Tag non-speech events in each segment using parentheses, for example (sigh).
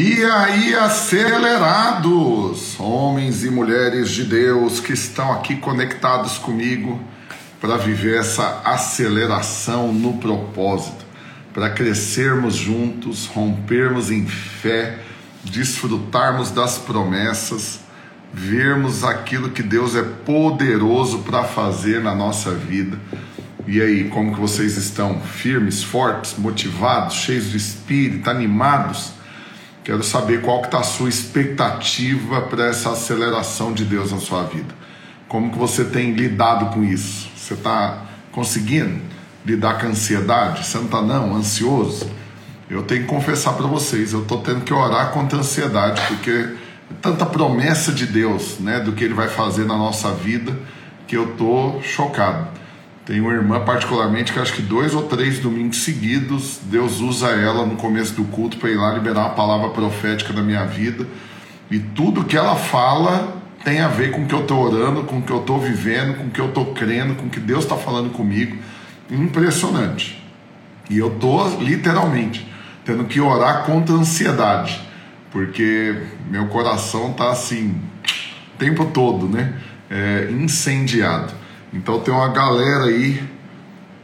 E aí, acelerados, homens e mulheres de Deus que estão aqui conectados comigo para viver essa aceleração no propósito, para crescermos juntos, rompermos em fé, desfrutarmos das promessas, vermos aquilo que Deus é poderoso para fazer na nossa vida. E aí, como que vocês estão? Firmes, fortes, motivados, cheios de espírito, animados? Quero saber qual que está a sua expectativa para essa aceleração de Deus na sua vida. Como que você tem lidado com isso? Você está conseguindo lidar com a ansiedade? Você não está não, ansioso? Eu tenho que confessar para vocês, eu estou tendo que orar contra a ansiedade, porque é tanta promessa de Deus, né, do que Ele vai fazer na nossa vida, que eu estou chocado. Tem uma irmã, particularmente, que acho que dois ou três domingos seguidos, Deus usa ela no começo do culto para ir lá liberar uma palavra profética da minha vida. E tudo que ela fala tem a ver com o que eu estou orando, com o que eu estou vivendo, com o que eu estou crendo, com o que Deus está falando comigo. Impressionante. E eu estou, literalmente, tendo que orar contra a ansiedade, porque meu coração está assim, o tempo todo, né? É, incendiado. Então tem uma galera aí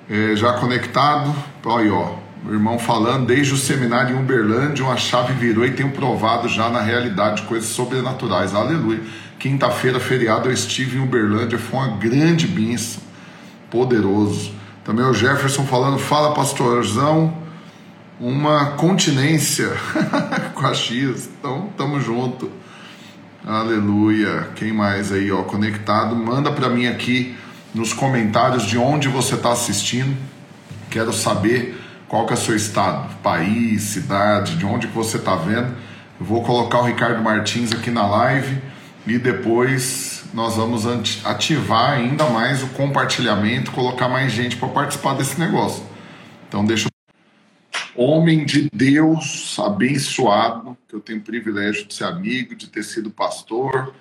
é, já conectado. Aí, ó, o irmão falando, desde o seminário em Uberlândia, uma chave virou e tenho provado já na realidade coisas sobrenaturais. Aleluia. Quinta-feira, feriado, eu estive em Uberlândia, foi uma grande bênção, poderoso. Também o Jefferson falando, fala pastorzão, uma continência (laughs) com a X, então tamo junto. Aleluia. Quem mais aí, ó, conectado? Manda para mim aqui nos comentários de onde você está assistindo. Quero saber qual que é o seu estado, país, cidade, de onde que você está vendo. Eu vou colocar o Ricardo Martins aqui na live e depois nós vamos ativar ainda mais o compartilhamento, colocar mais gente para participar desse negócio. Então deixa Homem de Deus, abençoado, que eu tenho o privilégio de ser amigo, de ter sido pastor,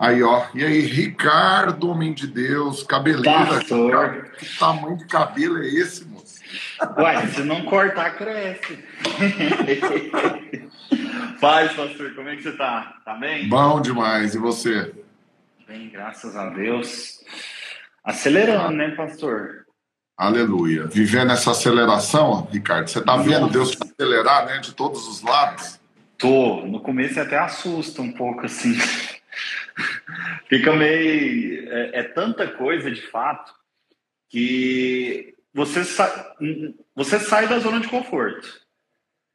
Aí, ó. E aí, Ricardo, homem de Deus, cabeleira. Pastor. Que tamanho de cabelo é esse, moço? Ué, se não cortar, cresce. Paz, pastor, como é que você tá? Tá bem? Bom demais. E você? Bem, graças a Deus. Acelerando, né, pastor? Aleluia. Vivendo essa aceleração, Ricardo, você tá vendo Deus acelerar, né, de todos os lados? Tô. No começo até assusta um pouco, assim. (laughs) Fica meio. É, é, tanta coisa de fato que você, sa... você sai da zona de conforto.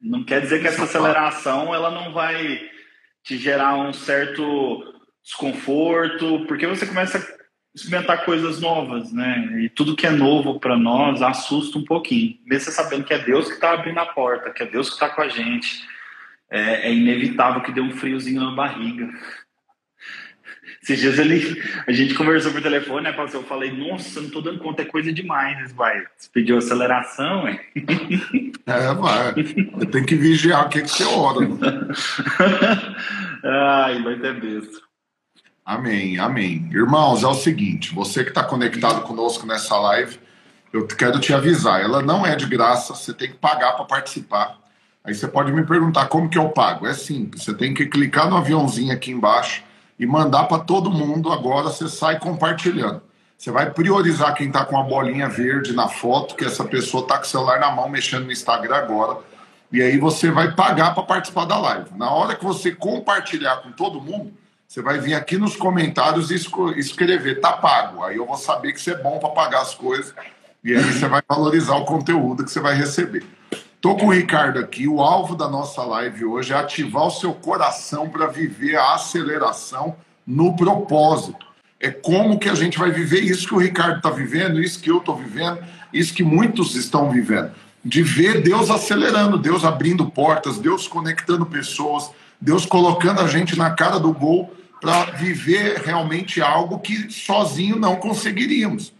Não quer dizer que essa aceleração ela não vai te gerar um certo desconforto, porque você começa a experimentar coisas novas, né? E tudo que é novo para nós assusta um pouquinho, mesmo você sabendo que é Deus que está abrindo a porta, que é Deus que está com a gente. É, é inevitável que dê um friozinho na barriga. Esses dias ele, a gente conversou por telefone, né, pastor? Eu falei, nossa, não tô dando conta, é coisa demais, vai. Você pediu aceleração, é? É, vai. Tem que vigiar o que, que você ora. (laughs) Ai, vai ter besta. Amém, amém. Irmãos, é o seguinte, você que está conectado conosco nessa live, eu quero te avisar, ela não é de graça, você tem que pagar para participar. Aí você pode me perguntar como que eu pago. É simples, você tem que clicar no aviãozinho aqui embaixo, e mandar para todo mundo. Agora você sai compartilhando. Você vai priorizar quem está com a bolinha verde na foto, que essa pessoa está com o celular na mão mexendo no Instagram agora. E aí você vai pagar para participar da live. Na hora que você compartilhar com todo mundo, você vai vir aqui nos comentários e escrever, tá pago. Aí eu vou saber que você é bom para pagar as coisas. E aí você vai valorizar o conteúdo que você vai receber. Estou com o Ricardo aqui. O alvo da nossa live hoje é ativar o seu coração para viver a aceleração no propósito. É como que a gente vai viver isso que o Ricardo está vivendo, isso que eu estou vivendo, isso que muitos estão vivendo. De ver Deus acelerando, Deus abrindo portas, Deus conectando pessoas, Deus colocando a gente na cara do gol para viver realmente algo que sozinho não conseguiríamos.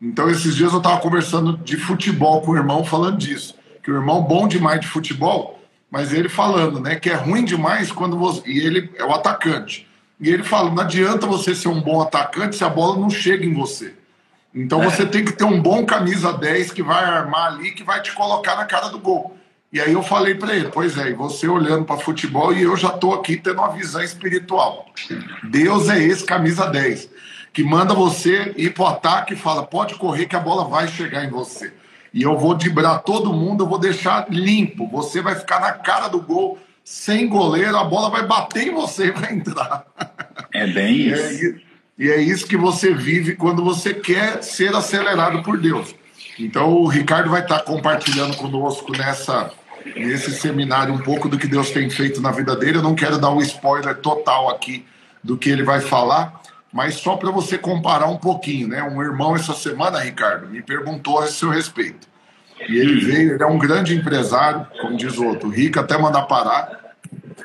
Então, esses dias eu estava conversando de futebol com o irmão falando disso que o irmão bom demais de futebol, mas ele falando, né, que é ruim demais quando você e ele é o atacante. E ele fala, não adianta você ser um bom atacante se a bola não chega em você. Então é. você tem que ter um bom camisa 10 que vai armar ali, que vai te colocar na cara do gol. E aí eu falei para ele, pois é, e você olhando para futebol e eu já estou aqui tendo uma visão espiritual. Deus é esse camisa 10, que manda você ir para o ataque e fala, pode correr que a bola vai chegar em você. E eu vou dibrar todo mundo, eu vou deixar limpo. Você vai ficar na cara do gol, sem goleiro, a bola vai bater em você e (laughs) vai entrar. É bem isso. E é isso que você vive quando você quer ser acelerado por Deus. Então o Ricardo vai estar compartilhando conosco nessa nesse seminário um pouco do que Deus tem feito na vida dele. Eu não quero dar um spoiler total aqui do que ele vai falar, mas só para você comparar um pouquinho, né? Um irmão essa semana, Ricardo, me perguntou a seu respeito. E ele veio, ele é um grande empresário, como diz o outro, rico até mandar parar.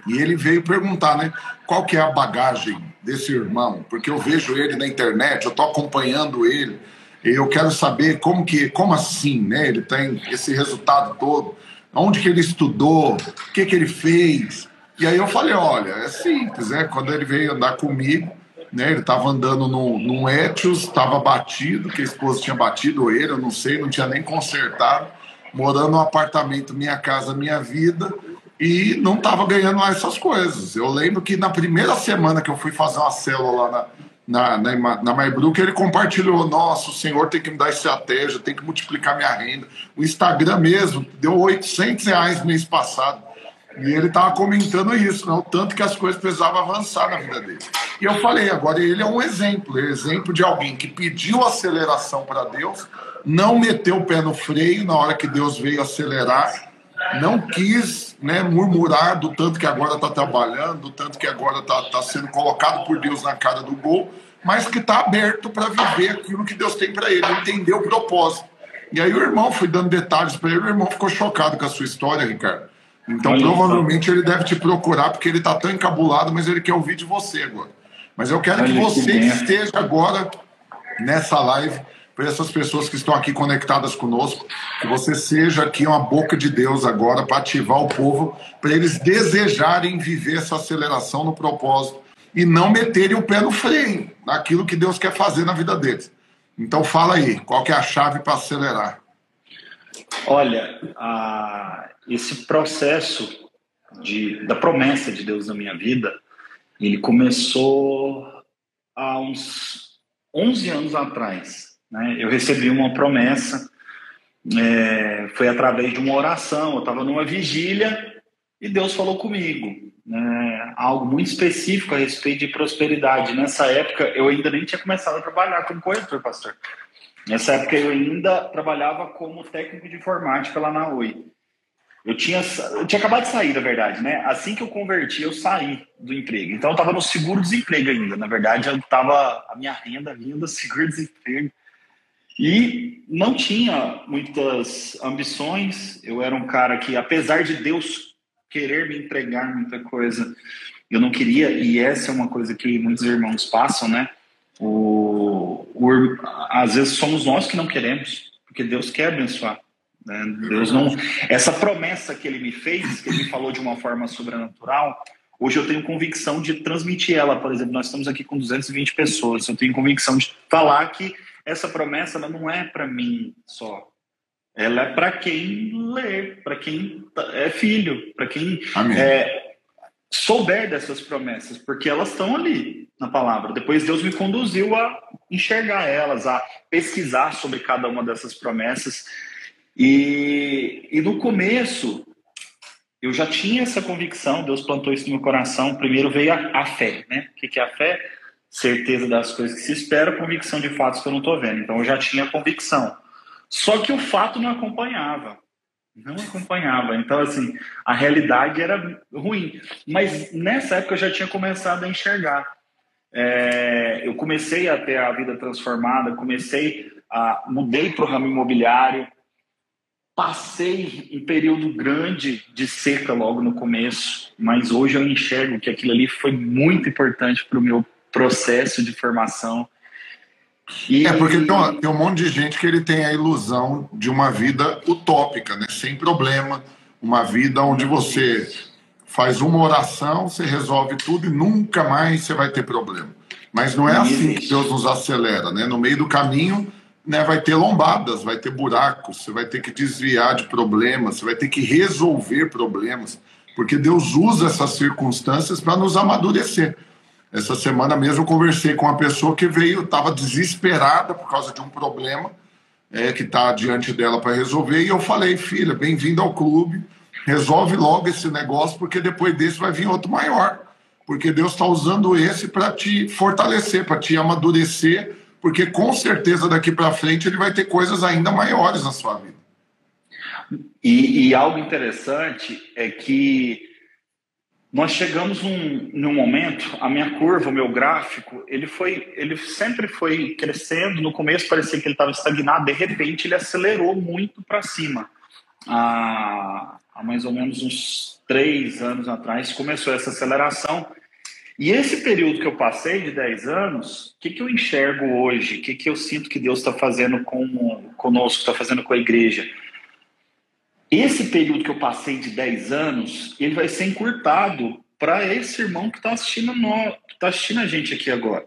E ele veio perguntar, né? Qual que é a bagagem desse irmão? Porque eu vejo ele na internet, eu estou acompanhando ele. E eu quero saber como que, como assim, né? Ele tem esse resultado todo onde que ele estudou, o que que ele fez. E aí eu falei, olha, é simples, né? Quando ele veio andar comigo, né? Ele estava andando num, num Etios, estava batido, que a esposa tinha batido ele, eu não sei, não tinha nem consertado, morando num apartamento, minha casa, minha vida, e não estava ganhando mais essas coisas. Eu lembro que na primeira semana que eu fui fazer uma célula lá na, na, na, na MyBrook, ele compartilhou: Nossa, o senhor tem que me dar estratégia, tem que multiplicar minha renda. O Instagram mesmo deu 800 reais mês passado. E ele estava comentando isso, né? o tanto que as coisas precisavam avançar na vida dele. E eu falei: agora ele é um exemplo é exemplo de alguém que pediu aceleração para Deus, não meteu o pé no freio na hora que Deus veio acelerar, não quis né, murmurar do tanto que agora está trabalhando, do tanto que agora está tá sendo colocado por Deus na cara do gol, mas que está aberto para viver aquilo que Deus tem para ele, entender o propósito. E aí o irmão foi dando detalhes para ele, o irmão ficou chocado com a sua história, Ricardo. Então Olha provavelmente ele deve te procurar porque ele está tão encabulado, mas ele quer ouvir de você agora. Mas eu quero Olha que você que esteja agora nessa live para essas pessoas que estão aqui conectadas conosco, que você seja aqui uma boca de Deus agora para ativar o povo, para eles desejarem viver essa aceleração no propósito e não meterem o pé no freio naquilo que Deus quer fazer na vida deles. Então fala aí, qual que é a chave para acelerar? Olha, a, esse processo de, da promessa de Deus na minha vida, ele começou há uns 11 anos atrás. Né? Eu recebi uma promessa, é, foi através de uma oração. Eu estava numa vigília e Deus falou comigo. Né? Algo muito específico a respeito de prosperidade. Nessa época, eu ainda nem tinha começado a trabalhar como corretor, pastor. Nessa época, eu ainda trabalhava como técnico de informática lá na Oi. Eu tinha, eu tinha acabado de sair, na verdade, né? Assim que eu converti, eu saí do emprego. Então, eu estava no seguro-desemprego ainda. Na verdade, eu estava a minha renda vinha do (laughs) seguro-desemprego. E não tinha muitas ambições. Eu era um cara que, apesar de Deus querer me entregar muita coisa, eu não queria. E essa é uma coisa que muitos irmãos passam, né? O, às vezes somos nós que não queremos, porque Deus quer abençoar. Né? Deus não. Essa promessa que Ele me fez, que Ele me falou de uma forma sobrenatural, Hoje eu tenho convicção de transmitir ela. Por exemplo, nós estamos aqui com 220 pessoas. Eu tenho convicção de falar que essa promessa ela não é para mim só. Ela é para quem lê, para quem tá, é filho, para quem é, souber dessas promessas, porque elas estão ali na palavra. Depois Deus me conduziu a enxergar elas, a pesquisar sobre cada uma dessas promessas. E, e no começo, eu já tinha essa convicção, Deus plantou isso no meu coração. Primeiro veio a, a fé, né? O que, que é a fé? certeza das coisas que se espera, convicção de fatos que eu não estou vendo. Então eu já tinha convicção. Só que o fato não acompanhava. Não acompanhava. Então, assim, a realidade era ruim. Mas nessa época eu já tinha começado a enxergar. É, eu comecei a ter a vida transformada, comecei a. mudei para o ramo imobiliário, passei um período grande de seca logo no começo, mas hoje eu enxergo que aquilo ali foi muito importante para o meu processo de formação. E... É porque tem, uma, tem, um monte de gente que ele tem a ilusão de uma vida utópica, né? sem problema, uma vida onde você faz uma oração, você resolve tudo e nunca mais você vai ter problema. Mas não é assim que Deus nos acelera, né? No meio do caminho né, vai ter lombadas, vai ter buracos, você vai ter que desviar de problemas, você vai ter que resolver problemas, porque Deus usa essas circunstâncias para nos amadurecer. Essa semana mesmo eu conversei com uma pessoa que veio, estava desesperada por causa de um problema é, que está diante dela para resolver, e eu falei, filha, bem-vinda ao clube, resolve logo esse negócio, porque depois desse vai vir outro maior. Porque Deus está usando esse para te fortalecer, para te amadurecer, porque com certeza daqui para frente ele vai ter coisas ainda maiores na sua vida. E, e algo interessante é que nós chegamos num, num momento, a minha curva, o meu gráfico, ele foi, ele sempre foi crescendo. No começo parecia que ele estava estagnado, de repente ele acelerou muito para cima. Há, há mais ou menos uns três anos atrás começou essa aceleração. E esse período que eu passei de 10 anos, o que, que eu enxergo hoje? O que, que eu sinto que Deus está fazendo com, conosco, está fazendo com a igreja? Esse período que eu passei de 10 anos, ele vai ser encurtado para esse irmão que está assistindo, tá assistindo a gente aqui agora.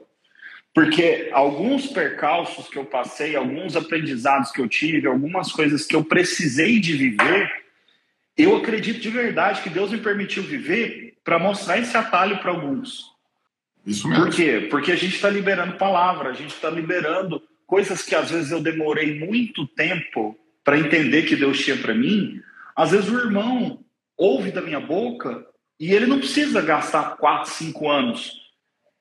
Porque alguns percalços que eu passei, alguns aprendizados que eu tive, algumas coisas que eu precisei de viver, eu acredito de verdade que Deus me permitiu viver para mostrar esse atalho para alguns. Isso mesmo. Por quê? Porque a gente está liberando palavra, a gente está liberando coisas que às vezes eu demorei muito tempo para entender que Deus tinha para mim. Às vezes o irmão ouve da minha boca e ele não precisa gastar quatro, cinco anos.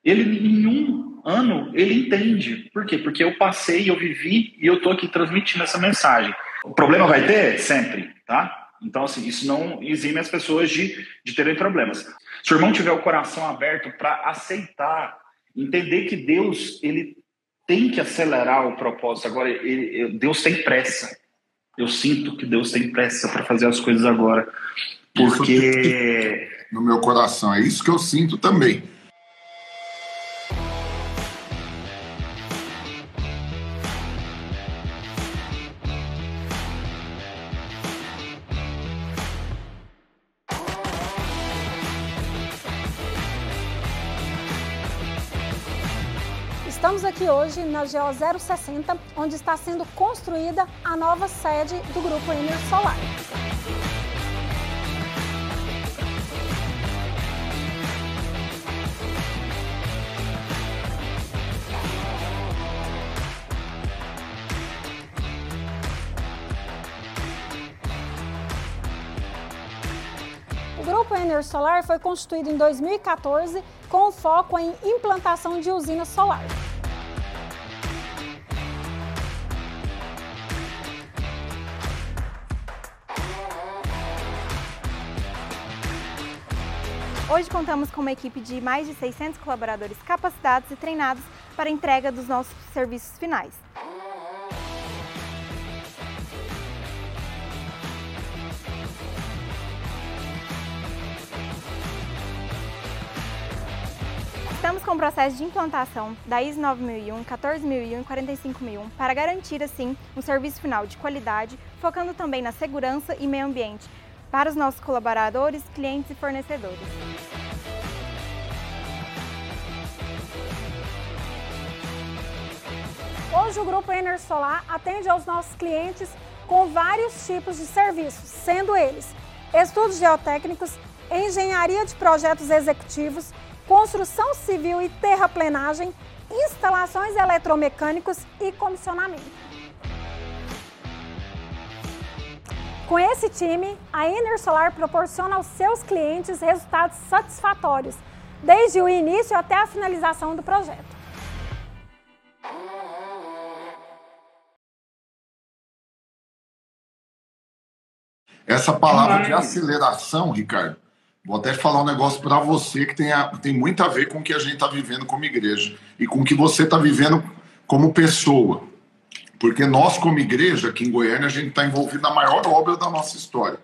Ele, em um ano, ele entende. Por quê? Porque eu passei, eu vivi e eu estou aqui transmitindo essa mensagem. O problema vai ter? Sempre, tá? Então, assim, isso não exime as pessoas de, de terem problemas. Se o irmão tiver o coração aberto para aceitar, entender que Deus ele tem que acelerar o propósito. Agora, ele, Deus tem pressa. Eu sinto que Deus tem pressa para fazer as coisas agora. Porque. No meu coração, é isso que eu sinto também. Na GO 060, onde está sendo construída a nova sede do Grupo Ener Solar. O Grupo Ener Solar foi constituído em 2014 com foco em implantação de usinas solares. Hoje contamos com uma equipe de mais de 600 colaboradores capacitados e treinados para a entrega dos nossos serviços finais. Estamos com o processo de implantação da ISO 9001, 14001 e 45001 para garantir, assim, um serviço final de qualidade, focando também na segurança e meio ambiente para os nossos colaboradores, clientes e fornecedores. Hoje o Grupo Ener Solar atende aos nossos clientes com vários tipos de serviços, sendo eles estudos geotécnicos, engenharia de projetos executivos, construção civil e terraplenagem, instalações eletromecânicos e comissionamento. Com esse time, a Ener Solar proporciona aos seus clientes resultados satisfatórios, desde o início até a finalização do projeto. Essa palavra de aceleração, Ricardo, vou até falar um negócio para você que tem, a, tem muito a ver com o que a gente está vivendo como igreja e com o que você está vivendo como pessoa. Porque nós, como igreja, aqui em Goiânia, a gente está envolvido na maior obra da nossa história.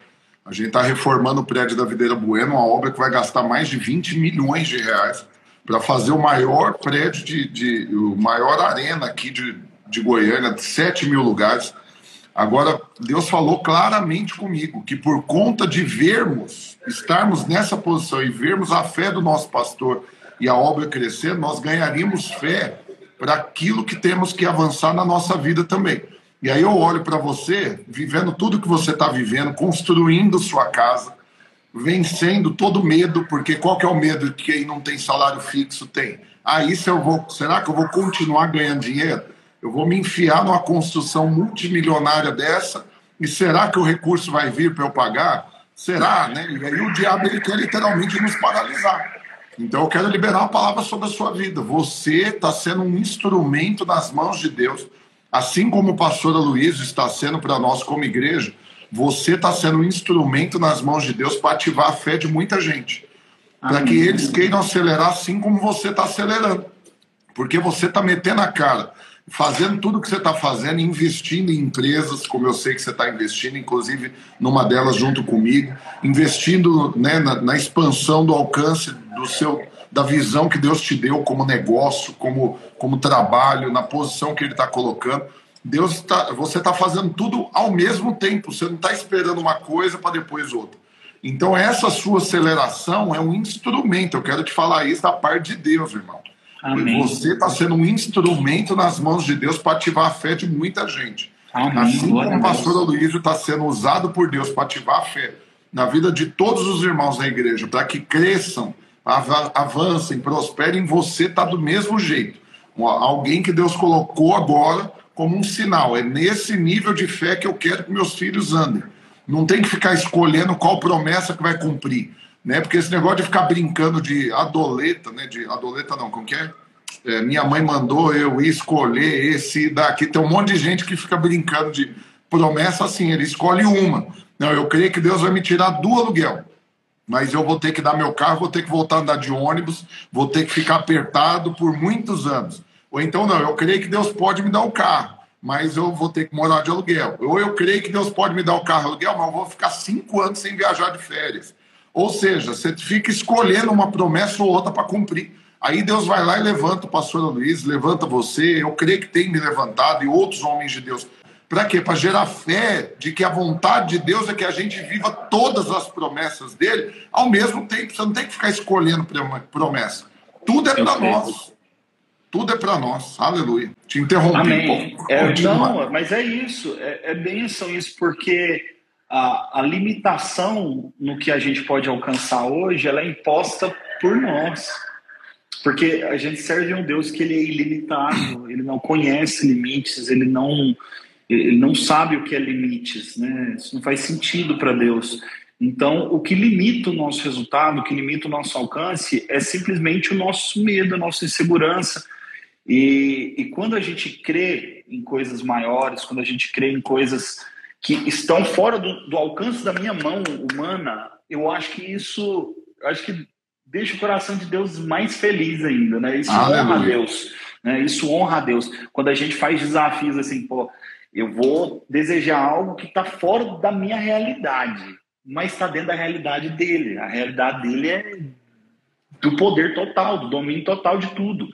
A gente está reformando o prédio da Videira Bueno, uma obra que vai gastar mais de 20 milhões de reais para fazer o maior prédio, de, de, o maior arena aqui de, de Goiânia, de 7 mil lugares. Agora, Deus falou claramente comigo que por conta de vermos, estarmos nessa posição e vermos a fé do nosso pastor e a obra crescer, nós ganharíamos fé para aquilo que temos que avançar na nossa vida também. E aí eu olho para você, vivendo tudo que você está vivendo, construindo sua casa, vencendo todo medo, porque qual que é o medo que quem não tem salário fixo tem? Ah, isso eu vou. Será que eu vou continuar ganhando dinheiro? Eu vou me enfiar numa construção multimilionária dessa e será que o recurso vai vir para eu pagar? Será, né? E aí o diabo ele quer literalmente nos paralisar. Então eu quero liberar uma palavra sobre a sua vida. Você está sendo um instrumento nas mãos de Deus, assim como o pastor Luiz está sendo para nós como igreja. Você está sendo um instrumento nas mãos de Deus para ativar a fé de muita gente, para que eles queiram acelerar assim como você está acelerando, porque você está metendo a cara fazendo tudo o que você está fazendo, investindo em empresas, como eu sei que você está investindo, inclusive numa delas junto comigo, investindo né, na, na, expansão do alcance do seu, da visão que Deus te deu como negócio, como, como trabalho, na posição que Ele está colocando. Deus tá, você está fazendo tudo ao mesmo tempo, você não está esperando uma coisa para depois outra. Então, essa sua aceleração é um instrumento, eu quero te falar isso da parte de Deus, irmão. Amém. Você está sendo um instrumento nas mãos de Deus para ativar a fé de muita gente. Amém. Assim como o pastor Aloysio está sendo usado por Deus para ativar a fé na vida de todos os irmãos da igreja, para que cresçam, avancem, prosperem, você está do mesmo jeito. Alguém que Deus colocou agora como um sinal. É nesse nível de fé que eu quero que meus filhos andem. Não tem que ficar escolhendo qual promessa que vai cumprir né? Porque esse negócio de ficar brincando de adoleta, né? De adoleta não, como que é? é minha mãe mandou eu escolher esse daqui. Tem um monte de gente que fica brincando de promessa assim, ele escolhe uma. Não, eu creio que Deus vai me tirar do aluguel. Mas eu vou ter que dar meu carro, vou ter que voltar a andar de ônibus, vou ter que ficar apertado por muitos anos. Ou então, não, eu creio que Deus pode me dar o um carro, mas eu vou ter que morar de aluguel. Ou eu creio que Deus pode me dar o um carro aluguel, mas eu vou ficar cinco anos sem viajar de férias. Ou seja, você fica escolhendo uma promessa ou outra para cumprir. Aí Deus vai lá e levanta o pastor Luiz, levanta você, eu creio que tem me levantado e outros homens de Deus. Para quê? Para gerar fé de que a vontade de Deus é que a gente viva todas as promessas dele ao mesmo tempo. Você não tem que ficar escolhendo promessa. Tudo é para nós. Tudo é para nós. Aleluia. Te interrompi Amém. um pouco. É, não, mas é isso. É, é bênção isso, porque a, a limitação no que a gente pode alcançar hoje, ela é imposta por nós. Porque a gente serve a um Deus que ele é ilimitado, ele não conhece limites, ele não, ele não sabe o que é limites, né? Isso não faz sentido para Deus. Então, o que limita o nosso resultado, o que limita o nosso alcance é simplesmente o nosso medo, a nossa insegurança. E, e quando a gente crê em coisas maiores, quando a gente crê em coisas que estão fora do, do, alcance da minha mão humana, eu acho que isso, acho que deixa o coração de Deus mais feliz ainda, né? Isso honra a Deus, né? Isso honra a Deus. Quando a gente faz desafios assim, pô, eu vou desejar algo que está fora da minha realidade, mas está dentro da realidade dele. A realidade dele é do poder total, do domínio total de tudo.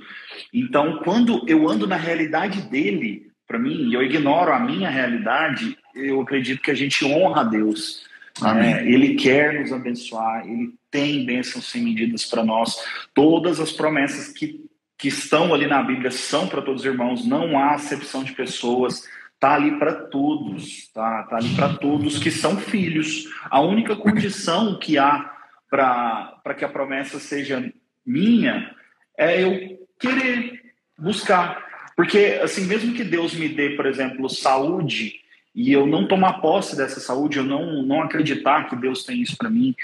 Então, quando eu ando na realidade dele, para mim, e eu ignoro a minha realidade, eu acredito que a gente honra a Deus. É, ele quer nos abençoar, ele tem bênçãos sem medidas para nós. Todas as promessas que, que estão ali na Bíblia são para todos os irmãos, não há acepção de pessoas, tá ali para todos, tá, tá ali para todos que são filhos. A única condição que há para que a promessa seja minha é eu querer buscar. Porque, assim, mesmo que Deus me dê, por exemplo, saúde, e eu não tomar posse dessa saúde, eu não, não acreditar que Deus tem isso para mim,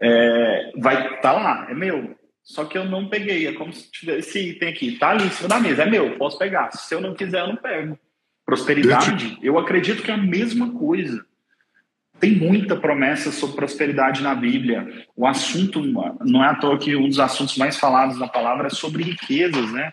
é, vai estar tá lá, é meu. Só que eu não peguei, é como se tivesse item aqui, tá ali em cima da mesa, é meu, posso pegar. Se eu não quiser, eu não pego. Prosperidade, eu acredito que é a mesma coisa. Tem muita promessa sobre prosperidade na Bíblia. O assunto, não é à toa que um dos assuntos mais falados na palavra é sobre riquezas, né?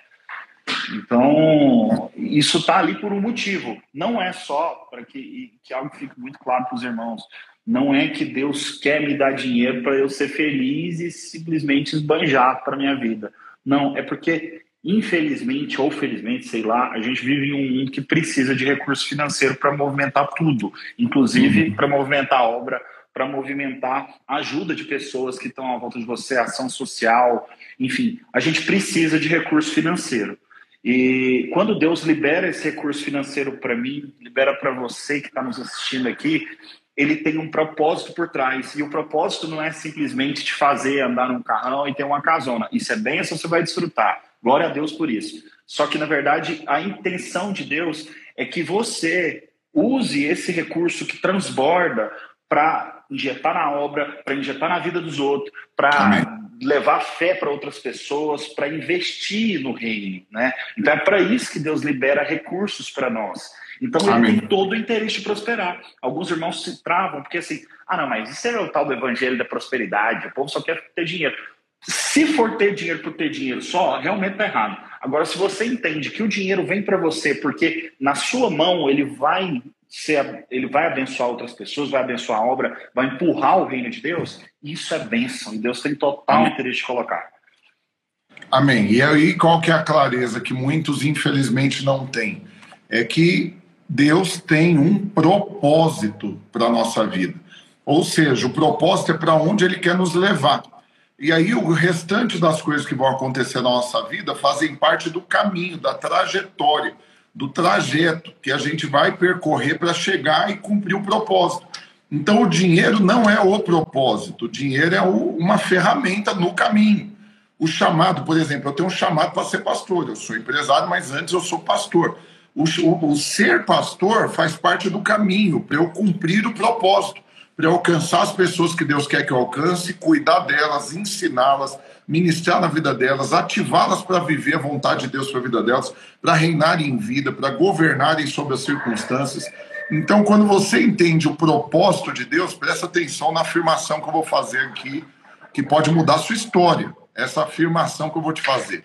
Então, isso está ali por um motivo. Não é só para que, que algo fique muito claro para os irmãos. Não é que Deus quer me dar dinheiro para eu ser feliz e simplesmente esbanjar para minha vida. Não, é porque, infelizmente ou felizmente, sei lá, a gente vive em um mundo que precisa de recurso financeiro para movimentar tudo, inclusive uhum. para movimentar a obra, para movimentar a ajuda de pessoas que estão à volta de você, ação social, enfim, a gente precisa de recurso financeiro. E quando Deus libera esse recurso financeiro para mim, libera para você que está nos assistindo aqui, ele tem um propósito por trás. E o propósito não é simplesmente te fazer andar num carrão e ter uma casona. Isso é bem, você vai desfrutar. Glória a Deus por isso. Só que, na verdade, a intenção de Deus é que você use esse recurso que transborda para injetar na obra, para injetar na vida dos outros, para levar fé para outras pessoas, para investir no reino, né? Então é para isso que Deus libera recursos para nós. Então Amém. ele tem todo o interesse de prosperar. Alguns irmãos se travam porque assim, ah não, mas isso é o tal do evangelho da prosperidade, o povo só quer ter dinheiro. Se for ter dinheiro por ter dinheiro só, realmente está errado. Agora, se você entende que o dinheiro vem para você porque na sua mão ele vai ser, ele vai abençoar outras pessoas, vai abençoar a obra, vai empurrar o reino de Deus, isso é bênção e Deus tem total interesse de colocar. Amém. E aí qual que é a clareza que muitos infelizmente não têm? É que Deus tem um propósito para a nossa vida. Ou seja, o propósito é para onde ele quer nos levar. E aí o restante das coisas que vão acontecer na nossa vida fazem parte do caminho, da trajetória, do trajeto que a gente vai percorrer para chegar e cumprir o propósito. Então o dinheiro não é o propósito, o dinheiro é uma ferramenta no caminho. O chamado, por exemplo, eu tenho um chamado para ser pastor, eu sou empresário, mas antes eu sou pastor. O, o, o ser pastor faz parte do caminho para eu cumprir o propósito para alcançar as pessoas que Deus quer que eu alcance, cuidar delas, ensiná-las, ministrar na vida delas, ativá-las para viver a vontade de Deus para a vida delas, para reinarem em vida, para governarem sobre as circunstâncias. Então, quando você entende o propósito de Deus, presta atenção na afirmação que eu vou fazer aqui, que pode mudar a sua história. Essa afirmação que eu vou te fazer.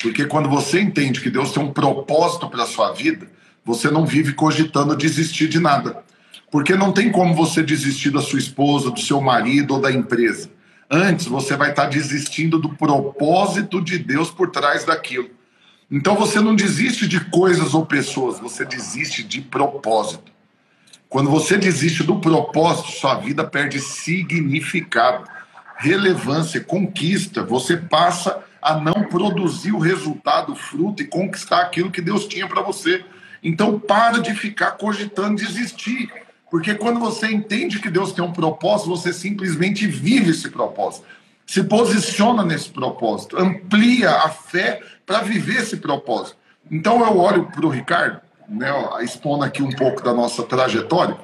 Porque quando você entende que Deus tem um propósito para a sua vida, você não vive cogitando desistir de nada. Porque não tem como você desistir da sua esposa, do seu marido ou da empresa. Antes, você vai estar desistindo do propósito de Deus por trás daquilo. Então, você não desiste de coisas ou pessoas, você desiste de propósito. Quando você desiste do propósito, sua vida perde significado, relevância, conquista. Você passa a não produzir o resultado, o fruto e conquistar aquilo que Deus tinha para você. Então, para de ficar cogitando desistir. Porque quando você entende que Deus tem um propósito, você simplesmente vive esse propósito. Se posiciona nesse propósito, amplia a fé para viver esse propósito. Então eu olho para o Ricardo, né, expondo aqui um pouco da nossa trajetória.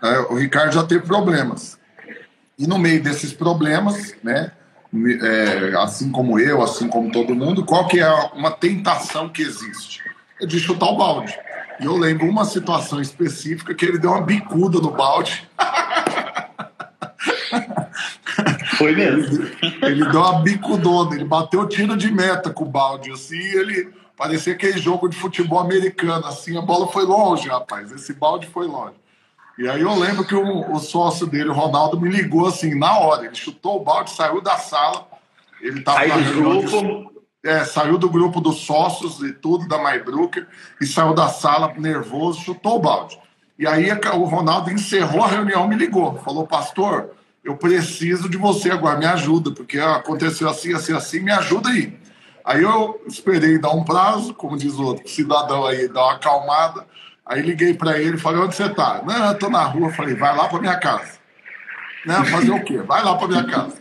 É, o Ricardo já teve problemas. E no meio desses problemas, né, é, assim como eu, assim como todo mundo, qual que é uma tentação que existe? É de chutar o balde. E eu lembro uma situação específica que ele deu uma bicuda no balde. Foi mesmo. Ele, ele deu uma bicudona, ele bateu tiro de meta com o balde, assim, ele parecia aquele jogo de futebol americano, assim, a bola foi longe, rapaz, esse balde foi longe. E aí eu lembro que o, o sócio dele, o Ronaldo, me ligou assim, na hora, ele chutou o balde, saiu da sala, ele tava Aí do grupo, é, saiu do grupo dos sócios e tudo da MyBrooker e saiu da sala nervoso, chutou o balde. E aí o Ronaldo encerrou a reunião, me ligou, falou, pastor, eu preciso de você agora, me ajuda, porque aconteceu assim, assim, assim, me ajuda aí. Aí eu esperei dar um prazo, como diz o outro cidadão aí, dar uma acalmada. Aí liguei para ele, falei, onde você tá? Não, eu tô na rua, falei, vai lá para minha casa. Não, fazer o quê? Vai lá para minha casa.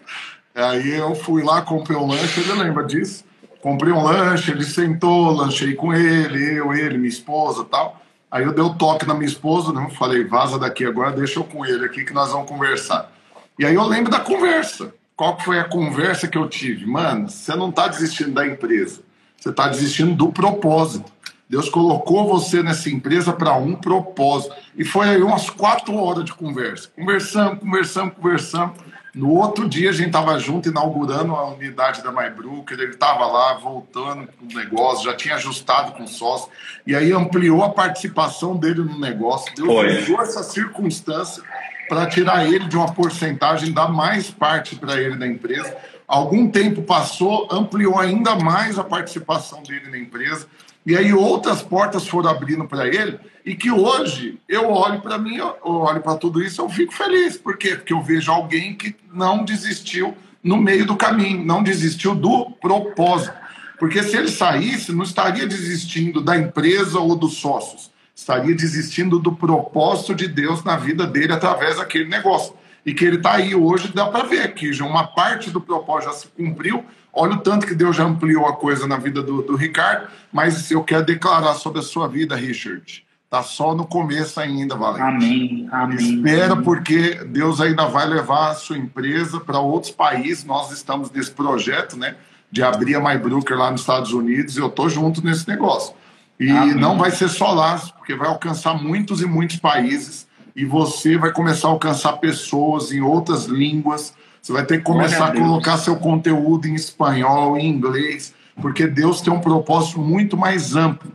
Aí eu fui lá, comprei um lanche, ele lembra disso comprei um lanche, ele sentou, lanchei com ele, eu, ele, minha esposa tal. Aí eu dei o um toque na minha esposa, né? falei, vaza daqui agora, deixa eu com ele aqui que nós vamos conversar. E aí eu lembro da conversa. Qual foi a conversa que eu tive? Mano, você não está desistindo da empresa, você está desistindo do propósito. Deus colocou você nessa empresa para um propósito. E foi aí umas quatro horas de conversa. Conversamos, conversamos, conversamos. No outro dia a gente estava junto inaugurando a unidade da MyBrooker, ele estava lá voltando com o negócio, já tinha ajustado com o sócio, e aí ampliou a participação dele no negócio. Deus usou essa circunstância para tirar ele de uma porcentagem, dar mais parte para ele da empresa. Algum tempo passou, ampliou ainda mais a participação dele na empresa. E aí outras portas foram abrindo para ele e que hoje eu olho para mim, eu olho para tudo isso, eu fico feliz. Por quê? Porque eu vejo alguém que não desistiu no meio do caminho, não desistiu do propósito. Porque se ele saísse, não estaria desistindo da empresa ou dos sócios, estaria desistindo do propósito de Deus na vida dele através daquele negócio. E que ele está aí hoje, dá para ver que já uma parte do propósito já se cumpriu. Olha o tanto que Deus já ampliou a coisa na vida do, do Ricardo, mas eu quero declarar sobre a sua vida, Richard. Está só no começo ainda, Valente. Amém, amém. Espera, porque Deus ainda vai levar a sua empresa para outros países. Nós estamos nesse projeto, né? De abrir a MyBrooker lá nos Estados Unidos. E eu estou junto nesse negócio. E amém. não vai ser só lá, porque vai alcançar muitos e muitos países. E você vai começar a alcançar pessoas em outras línguas. Você vai ter que começar a colocar seu conteúdo em espanhol, em inglês, porque Deus tem um propósito muito mais amplo.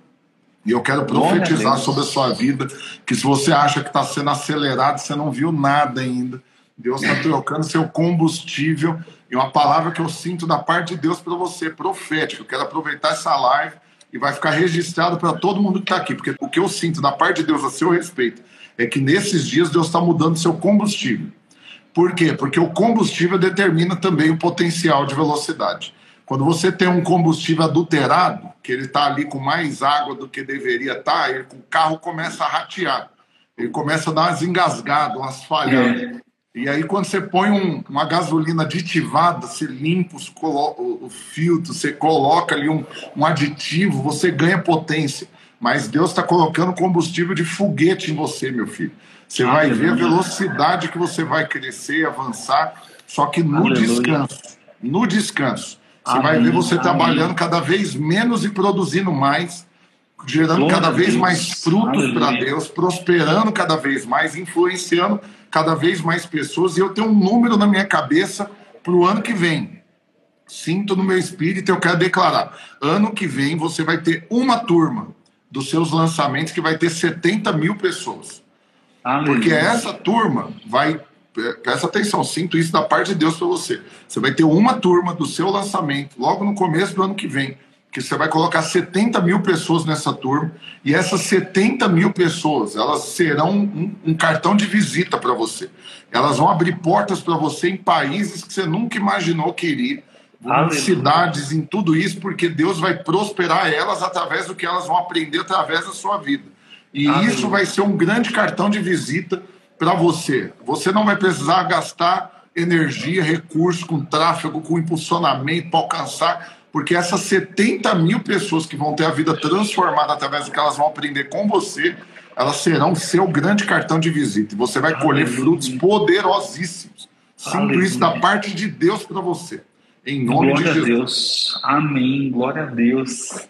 E eu quero profetizar sobre a sua vida que se você acha que está sendo acelerado, você não viu nada ainda. Deus está trocando seu combustível e uma palavra que eu sinto da parte de Deus para você, profética. Eu quero aproveitar essa live e vai ficar registrado para todo mundo que está aqui, porque o que eu sinto da parte de Deus a seu respeito é que nesses dias Deus está mudando seu combustível. Por quê? Porque o combustível determina também o potencial de velocidade. Quando você tem um combustível adulterado, que ele está ali com mais água do que deveria estar, tá, o carro começa a ratear. Ele começa a dar umas engasgadas, umas falhadas. É. E aí, quando você põe um, uma gasolina aditivada, você limpa os, o, filtro, você coloca ali um, um aditivo, você ganha potência. Mas Deus está colocando combustível de foguete em você, meu filho. Você vai ver a velocidade que você vai crescer, avançar, só que no Aleluia. descanso. No descanso. Você Amém. vai ver você Amém. trabalhando cada vez menos e produzindo mais, gerando Glória cada vez mais frutos para Deus, prosperando cada vez mais, influenciando cada vez mais pessoas. E eu tenho um número na minha cabeça para o ano que vem. Sinto no meu espírito, eu quero declarar: ano que vem você vai ter uma turma dos seus lançamentos que vai ter 70 mil pessoas. Porque essa turma vai presta atenção, sinto isso da parte de Deus para você. Você vai ter uma turma do seu lançamento logo no começo do ano que vem, que você vai colocar 70 mil pessoas nessa turma, e essas 70 mil pessoas, elas serão um, um cartão de visita para você. Elas vão abrir portas para você em países que você nunca imaginou que iria, em cidades, em tudo isso, porque Deus vai prosperar elas através do que elas vão aprender através da sua vida. E Aleluia. isso vai ser um grande cartão de visita para você. Você não vai precisar gastar energia, recursos com tráfego, com impulsionamento para alcançar, porque essas 70 mil pessoas que vão ter a vida transformada através do que elas vão aprender com você, elas serão seu grande cartão de visita. E você vai colher Aleluia. frutos poderosíssimos. Sinto isso da parte de Deus para você. Em nome Glória de Jesus. a Deus. Amém. Glória a Deus.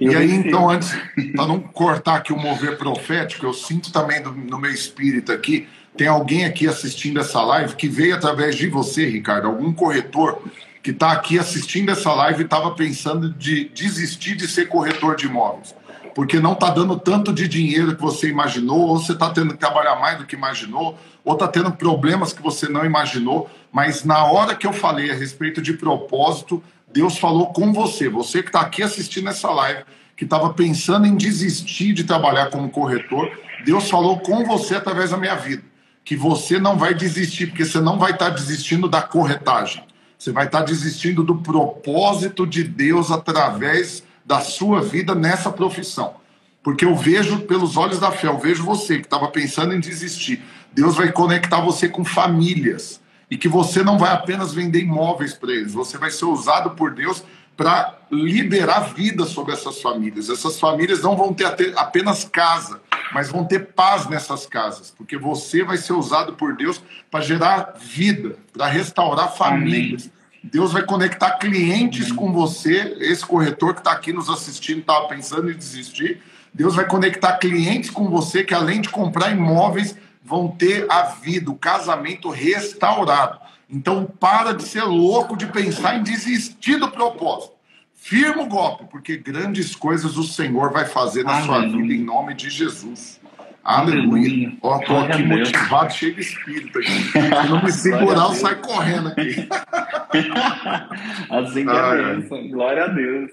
Eu e aí, então, antes, (laughs) para não cortar aqui o mover profético, eu sinto também do, no meu espírito aqui, tem alguém aqui assistindo essa live que veio através de você, Ricardo, algum corretor que está aqui assistindo essa live e estava pensando de desistir de ser corretor de imóveis, porque não está dando tanto de dinheiro que você imaginou, ou você está tendo que trabalhar mais do que imaginou, ou está tendo problemas que você não imaginou, mas na hora que eu falei a respeito de propósito, Deus falou com você, você que está aqui assistindo essa live, que estava pensando em desistir de trabalhar como corretor, Deus falou com você através da minha vida, que você não vai desistir, porque você não vai estar tá desistindo da corretagem, você vai estar tá desistindo do propósito de Deus através da sua vida nessa profissão. Porque eu vejo pelos olhos da fé, eu vejo você que estava pensando em desistir. Deus vai conectar você com famílias e que você não vai apenas vender imóveis para eles, você vai ser usado por Deus para liberar vida sobre essas famílias. Essas famílias não vão ter apenas casa, mas vão ter paz nessas casas, porque você vai ser usado por Deus para gerar vida, para restaurar famílias. Amém. Deus vai conectar clientes Amém. com você. Esse corretor que está aqui nos assistindo estava pensando em desistir. Deus vai conectar clientes com você que, além de comprar imóveis, vão ter a vida, o casamento restaurado. Então, para de ser louco de pensar em desistir do propósito. Firma o golpe, porque grandes coisas o Senhor vai fazer na Aleluia. sua vida, em nome de Jesus. Aleluia. Ó, tô aqui motivado, cheio de espírito. Aqui. Se não me segurar, eu saio correndo aqui. (laughs) assim que é bênção. Glória a Deus.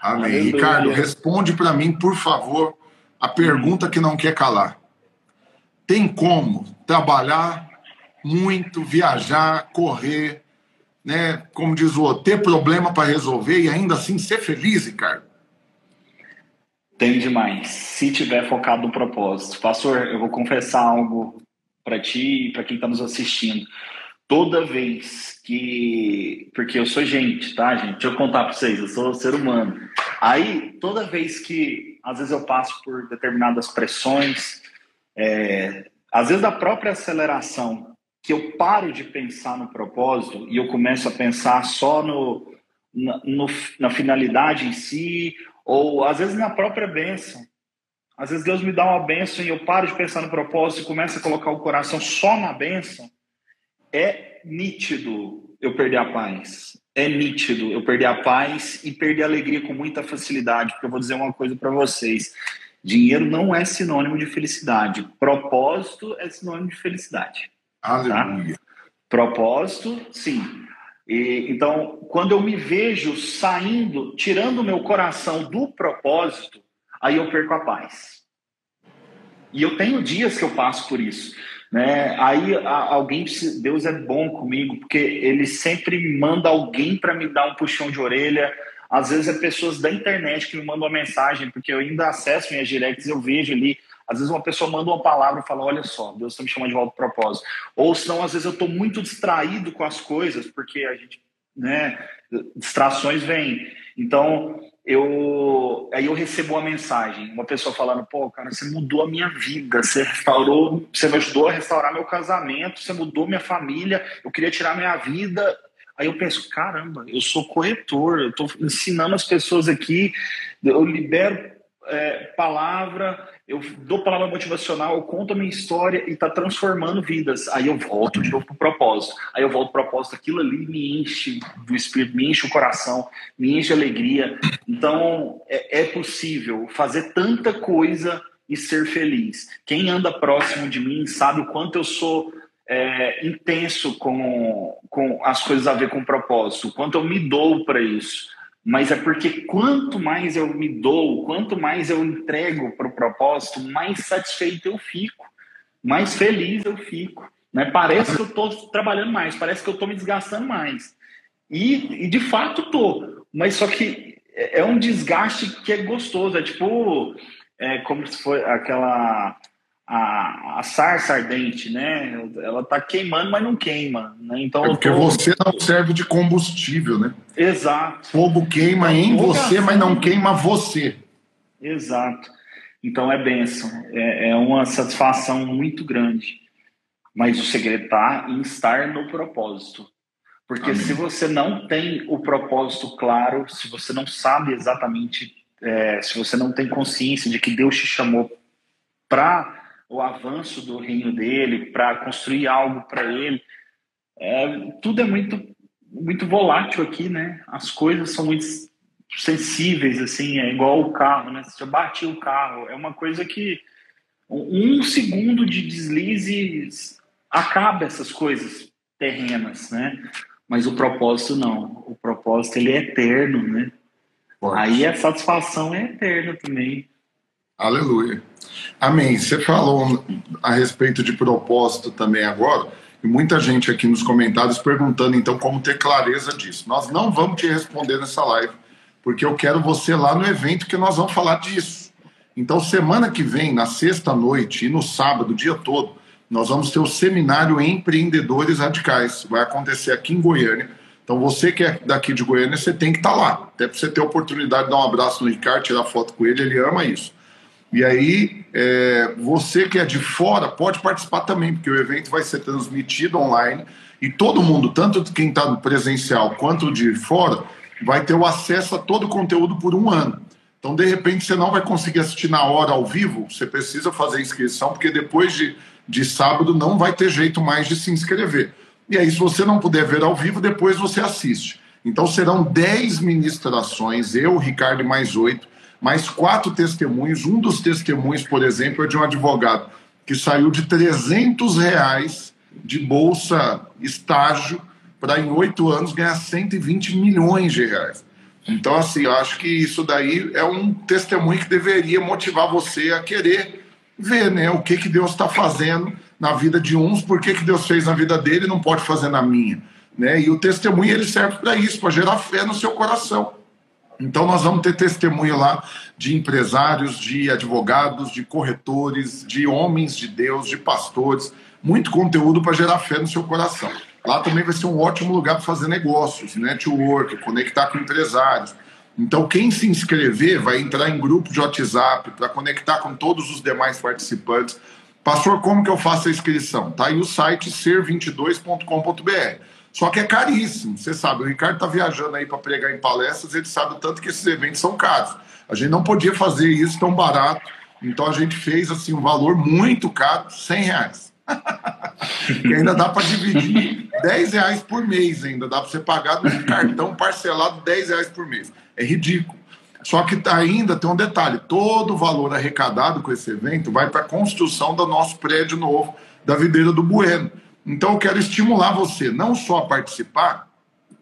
Amém. Aleluia. Ricardo, responde para mim, por favor, a pergunta que não quer calar tem como trabalhar muito, viajar, correr, né, como diz o outro, ter problema para resolver e ainda assim ser feliz, Ricardo? Tem demais. Se tiver focado no propósito. Pastor, eu vou confessar algo para ti e para quem está nos assistindo. Toda vez que. Porque eu sou gente, tá, gente? Deixa eu contar para vocês, eu sou ser humano. Aí, toda vez que, às vezes, eu passo por determinadas pressões, é, às vezes, da própria aceleração, que eu paro de pensar no propósito e eu começo a pensar só no, na, no, na finalidade em si, ou às vezes na própria bênção. Às vezes Deus me dá uma bênção e eu paro de pensar no propósito e começo a colocar o coração só na bênção. É nítido eu perder a paz. É nítido eu perder a paz e perder a alegria com muita facilidade. Porque eu vou dizer uma coisa para vocês: dinheiro não é sinônimo de felicidade. Propósito é sinônimo de felicidade. Aleluia. Tá? Propósito, sim. E, então, quando eu me vejo saindo, tirando o meu coração do propósito, aí eu perco a paz. E eu tenho dias que eu passo por isso. Né? Aí alguém, Deus é bom comigo, porque Ele sempre manda alguém para me dar um puxão de orelha. Às vezes é pessoas da internet que me mandam uma mensagem, porque eu ainda acesso minhas directs, eu vejo ali às vezes uma pessoa manda uma palavra e fala, olha só, Deus está me chamando de volta para propósito. Ou senão, às vezes eu estou muito distraído com as coisas, porque a gente, né, distrações vêm. Então, eu aí eu recebo uma mensagem, uma pessoa falando, pô, cara, você mudou a minha vida, você restaurou, você me ajudou a restaurar meu casamento, você mudou minha família, eu queria tirar minha vida. Aí eu penso, caramba, eu sou corretor, eu estou ensinando as pessoas aqui, eu libero é, palavra, eu dou palavra motivacional, eu conto a minha história e está transformando vidas. Aí eu volto de novo para o propósito. Aí eu volto para o propósito, aquilo ali me enche do espírito, me enche o coração, me enche de alegria. Então é, é possível fazer tanta coisa e ser feliz. Quem anda próximo de mim sabe o quanto eu sou é, intenso com, com as coisas a ver com propósito, quanto eu me dou para isso mas é porque quanto mais eu me dou, quanto mais eu entrego para o propósito, mais satisfeito eu fico, mais feliz eu fico. Né? Parece que eu estou trabalhando mais, parece que eu estou me desgastando mais. E, e de fato estou, mas só que é um desgaste que é gostoso, é tipo é como se fosse aquela a, a sarça ardente, né? Ela está queimando, mas não queima. Né? Então, é porque tô... você não serve de combustível, né? Exato. Fogo queima em você, mas não queima você. Exato. Então é benção. É, é uma satisfação muito grande. Mas o segredo está em estar no propósito. Porque Amém. se você não tem o propósito claro, se você não sabe exatamente, é, se você não tem consciência de que Deus te chamou para o avanço do reino dele, para construir algo para ele. É, tudo é muito, muito volátil aqui, né? As coisas são muito sensíveis, assim, é igual o carro, né? Você já bateu o carro, é uma coisa que um segundo de deslize acaba essas coisas terrenas, né? Mas o propósito não. O propósito ele é eterno, né? Pode. Aí a satisfação é eterna também. Aleluia. Amém. Você falou a respeito de propósito também agora, e muita gente aqui nos comentários perguntando então como ter clareza disso. Nós não vamos te responder nessa live, porque eu quero você lá no evento que nós vamos falar disso. Então, semana que vem, na sexta noite e no sábado, o dia todo, nós vamos ter o seminário Empreendedores Radicais. Vai acontecer aqui em Goiânia. Então, você que é daqui de Goiânia, você tem que estar lá. Até para você ter a oportunidade de dar um abraço no Ricardo, tirar foto com ele, ele ama isso. E aí, é, você que é de fora pode participar também, porque o evento vai ser transmitido online e todo mundo, tanto quem está no presencial quanto de fora, vai ter o acesso a todo o conteúdo por um ano. Então, de repente, você não vai conseguir assistir na hora ao vivo, você precisa fazer inscrição, porque depois de, de sábado não vai ter jeito mais de se inscrever. E aí, se você não puder ver ao vivo, depois você assiste. Então, serão 10 ministrações, eu, Ricardo e mais oito mais quatro testemunhos. Um dos testemunhos, por exemplo, é de um advogado que saiu de 300 reais de bolsa estágio para em oito anos ganhar 120 milhões de reais. Então, assim, eu acho que isso daí é um testemunho que deveria motivar você a querer ver né, o que, que Deus está fazendo na vida de uns, por que, que Deus fez na vida dele e não pode fazer na minha. Né? E o testemunho ele serve para isso, para gerar fé no seu coração. Então, nós vamos ter testemunho lá de empresários, de advogados, de corretores, de homens de Deus, de pastores, muito conteúdo para gerar fé no seu coração. Lá também vai ser um ótimo lugar para fazer negócios, network, conectar com empresários. Então, quem se inscrever vai entrar em grupo de WhatsApp para conectar com todos os demais participantes. Pastor, como que eu faço a inscrição? Tá aí o site ser22.com.br. Só que é caríssimo, você sabe. O Ricardo está viajando aí para pregar em palestras, ele sabe o tanto que esses eventos são caros. A gente não podia fazer isso tão barato, então a gente fez assim um valor muito caro, 100 reais. (laughs) ainda dá para dividir 10 reais por mês, ainda dá para você pagar no cartão parcelado 10 reais por mês. É ridículo. Só que ainda tem um detalhe: todo o valor arrecadado com esse evento vai para a construção do nosso prédio novo da Videira do Bueno. Então eu quero estimular você não só a participar,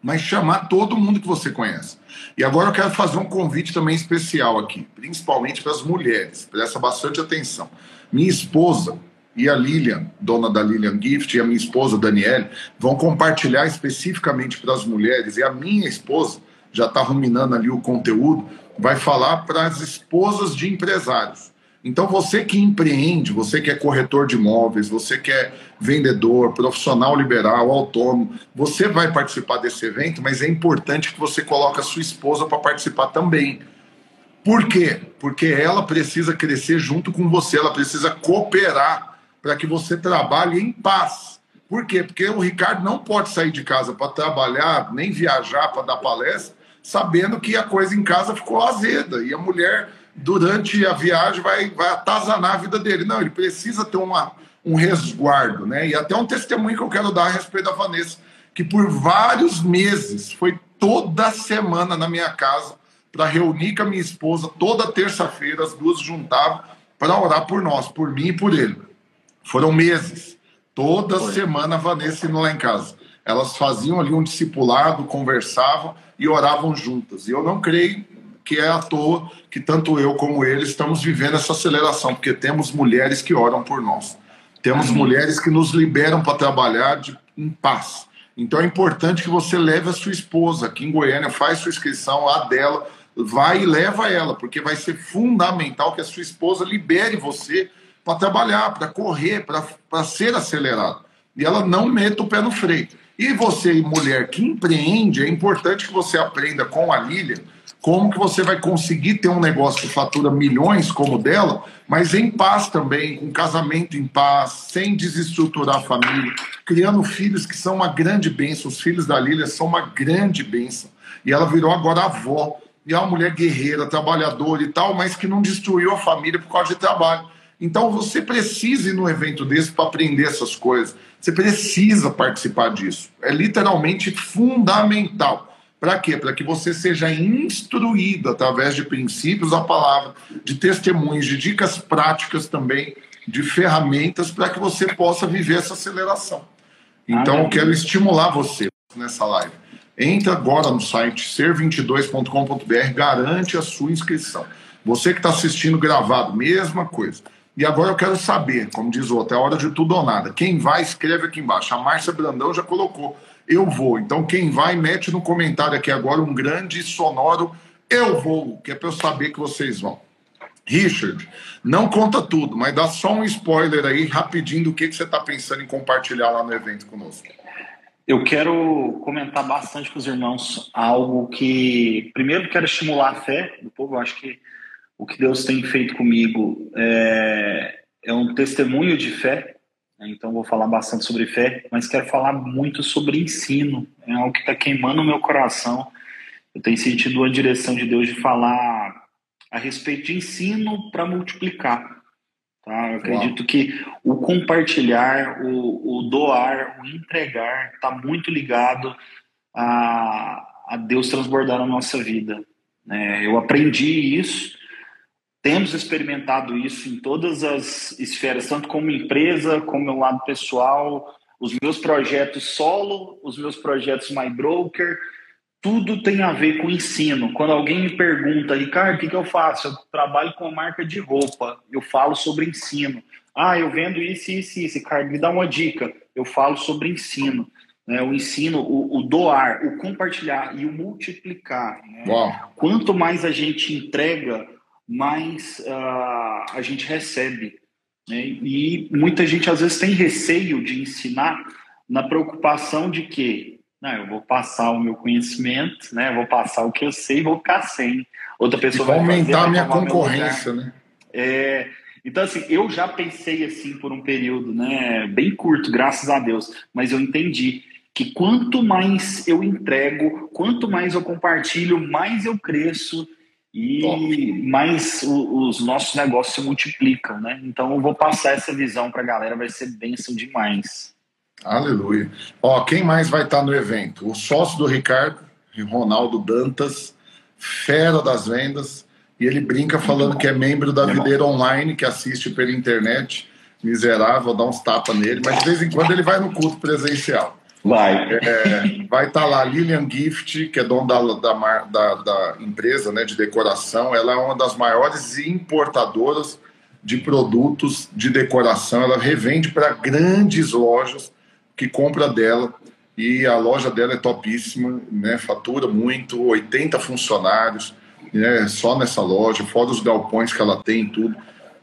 mas chamar todo mundo que você conhece. E agora eu quero fazer um convite também especial aqui, principalmente para as mulheres. Presta bastante atenção. Minha esposa e a Lilian, dona da Lilian Gift, e a minha esposa Danielle, vão compartilhar especificamente para as mulheres. E a minha esposa já está ruminando ali o conteúdo, vai falar para as esposas de empresários. Então, você que empreende, você que é corretor de imóveis, você que é vendedor, profissional liberal, autônomo, você vai participar desse evento, mas é importante que você coloque a sua esposa para participar também. Por quê? Porque ela precisa crescer junto com você, ela precisa cooperar para que você trabalhe em paz. Por quê? Porque o Ricardo não pode sair de casa para trabalhar, nem viajar para dar palestra, sabendo que a coisa em casa ficou azeda e a mulher durante a viagem vai, vai atazanar a vida dele. Não, ele precisa ter uma, um resguardo, né? E até um testemunho que eu quero dar a respeito da Vanessa, que por vários meses foi toda semana na minha casa para reunir com a minha esposa, toda terça-feira, as duas juntavam para orar por nós, por mim e por ele. Foram meses. Toda foi. semana a Vanessa indo lá em casa. Elas faziam ali um discipulado, conversavam e oravam juntas. E eu não creio que é à toa que tanto eu como ele estamos vivendo essa aceleração, porque temos mulheres que oram por nós. Temos Amém. mulheres que nos liberam para trabalhar de, em paz. Então é importante que você leve a sua esposa aqui em Goiânia, faz sua inscrição, a dela, vai e leva ela, porque vai ser fundamental que a sua esposa libere você para trabalhar, para correr, para ser acelerado. E ela não meta o pé no freio. E você, mulher que empreende, é importante que você aprenda com a Lília como que você vai conseguir ter um negócio que fatura milhões como o dela, mas em paz também, com casamento em paz, sem desestruturar a família, criando filhos que são uma grande bênção. Os filhos da Lília são uma grande bênção. E ela virou agora avó. E é uma mulher guerreira, trabalhadora e tal, mas que não destruiu a família por causa de trabalho. Então você precisa ir num evento desse para aprender essas coisas. Você precisa participar disso. É literalmente fundamental. Para quê? Para que você seja instruído através de princípios da palavra, de testemunhos, de dicas práticas também, de ferramentas para que você possa viver essa aceleração. Então, eu quero estimular você nessa live. Entra agora no site ser22.com.br, garante a sua inscrição. Você que está assistindo gravado, mesma coisa. E agora eu quero saber, como diz o outro, é hora de tudo ou nada. Quem vai, escreve aqui embaixo. A Márcia Brandão já colocou eu vou. Então, quem vai, mete no comentário aqui agora um grande sonoro eu vou, que é para eu saber que vocês vão. Richard, não conta tudo, mas dá só um spoiler aí, rapidinho, do que, que você está pensando em compartilhar lá no evento conosco. Eu quero comentar bastante com os irmãos algo que, primeiro, quero estimular a fé do povo. Eu acho que o que Deus tem feito comigo é, é um testemunho de fé? Então vou falar bastante sobre fé, mas quero falar muito sobre ensino. É algo que está queimando o meu coração. Eu tenho sentido a direção de Deus de falar a respeito de ensino para multiplicar. Tá? Eu acredito Uau. que o compartilhar, o, o doar, o entregar está muito ligado a, a Deus transbordar na nossa vida. É, eu aprendi isso temos experimentado isso em todas as esferas, tanto como empresa, como meu lado pessoal, os meus projetos solo, os meus projetos My Broker, tudo tem a ver com ensino. Quando alguém me pergunta, Ricardo, o que, que eu faço? Eu trabalho com marca de roupa, eu falo sobre ensino. Ah, eu vendo isso, isso, isso. Ricardo, me dá uma dica. Eu falo sobre ensino. né? o ensino, o, o, doar, o compartilhar e o multiplicar. Né? Quanto mais a gente entrega, mais uh, a gente recebe. Né? E muita gente às vezes tem receio de ensinar na preocupação de que não, eu vou passar o meu conhecimento, né? vou passar o que eu sei e vou ficar sem. Outra pessoa vai aumentar fazer, a minha concorrência, né? É, então, assim, eu já pensei assim por um período, né, bem curto, graças a Deus, mas eu entendi que quanto mais eu entrego, quanto mais eu compartilho, mais eu cresço e mais os nossos negócios se multiplicam, né? Então, eu vou passar essa visão para a galera, vai ser bênção demais. Aleluia. Ó, quem mais vai estar no evento? O sócio do Ricardo, Ronaldo Dantas, fera das vendas, e ele brinca falando que é membro da Videira Online, que assiste pela internet. Miserável, dá uns tapas nele, mas de vez em quando ele vai no culto presencial. Vai. É, vai estar tá lá Lilian Gift, que é dona da, da, da, empresa né, de decoração. Ela é uma das maiores importadoras de produtos de decoração. Ela revende para grandes lojas que compra dela. E a loja dela é topíssima, né, fatura muito, 80 funcionários né, só nessa loja, fora os galpões que ela tem tudo.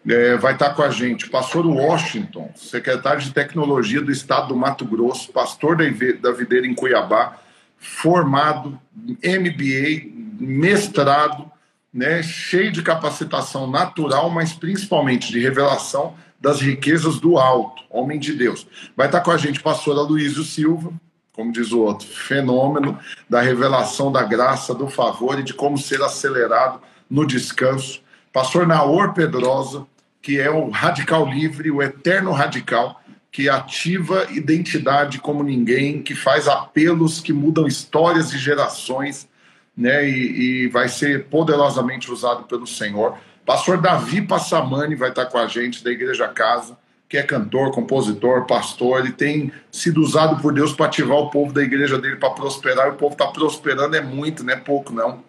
É, vai estar com a gente pastor Washington, secretário de Tecnologia do Estado do Mato Grosso, pastor da, Videira em Cuiabá, formado, MBA, mestrado, né, cheio de capacitação natural, mas principalmente de revelação das riquezas do alto, homem de Deus. Vai estar com a gente pastor Aloysio Silva, como diz o outro, fenômeno da revelação da graça, do favor e de como ser acelerado no descanso. Pastor Naor Pedrosa, que é o radical livre, o eterno radical, que ativa identidade como ninguém, que faz apelos que mudam histórias e gerações, né? E, e vai ser poderosamente usado pelo Senhor. Pastor Davi Passamani vai estar com a gente da Igreja Casa que é cantor, compositor, pastor, ele tem sido usado por Deus para ativar o povo da igreja dele para prosperar, e o povo está prosperando é muito, não é pouco não.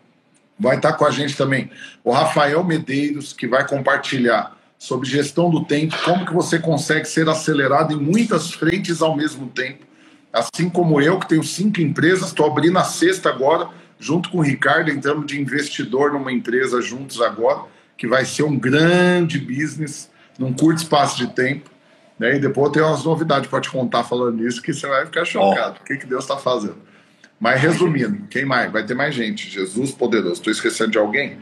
Vai estar tá com a gente também o Rafael Medeiros, que vai compartilhar sobre gestão do tempo, como que você consegue ser acelerado em muitas frentes ao mesmo tempo. Assim como eu, que tenho cinco empresas, estou abrindo a sexta agora, junto com o Ricardo, entramos de investidor numa empresa juntos agora, que vai ser um grande business num curto espaço de tempo. Né? E depois eu tenho umas novidades para te contar falando nisso que você vai ficar chocado. Oh. O que, que Deus está fazendo? Mas resumindo, quem mais? Vai ter mais gente. Jesus poderoso. Estou esquecendo de alguém?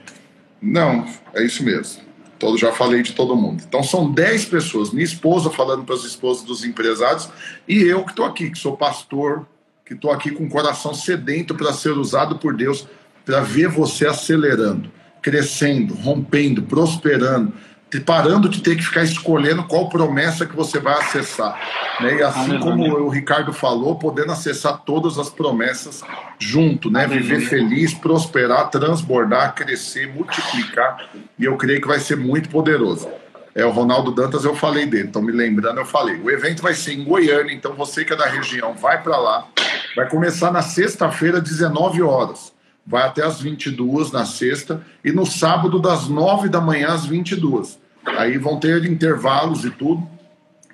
Não, é isso mesmo. Todo, já falei de todo mundo. Então são 10 pessoas. Minha esposa falando para as esposas dos empresários e eu que estou aqui, que sou pastor, que estou aqui com o coração sedento para ser usado por Deus, para ver você acelerando, crescendo, rompendo, prosperando, parando de ter que ficar escolhendo qual promessa que você vai acessar. Né? E assim como o Ricardo falou, podendo acessar todas as promessas junto, né? Viver feliz, prosperar, transbordar, crescer, multiplicar. E eu creio que vai ser muito poderoso. É, o Ronaldo Dantas, eu falei dele, então me lembrando, eu falei. O evento vai ser em Goiânia, então você que é da região, vai para lá. Vai começar na sexta-feira, 19 horas vai até as 22 na sexta e no sábado das 9 da manhã às 22. Aí vão ter intervalos e tudo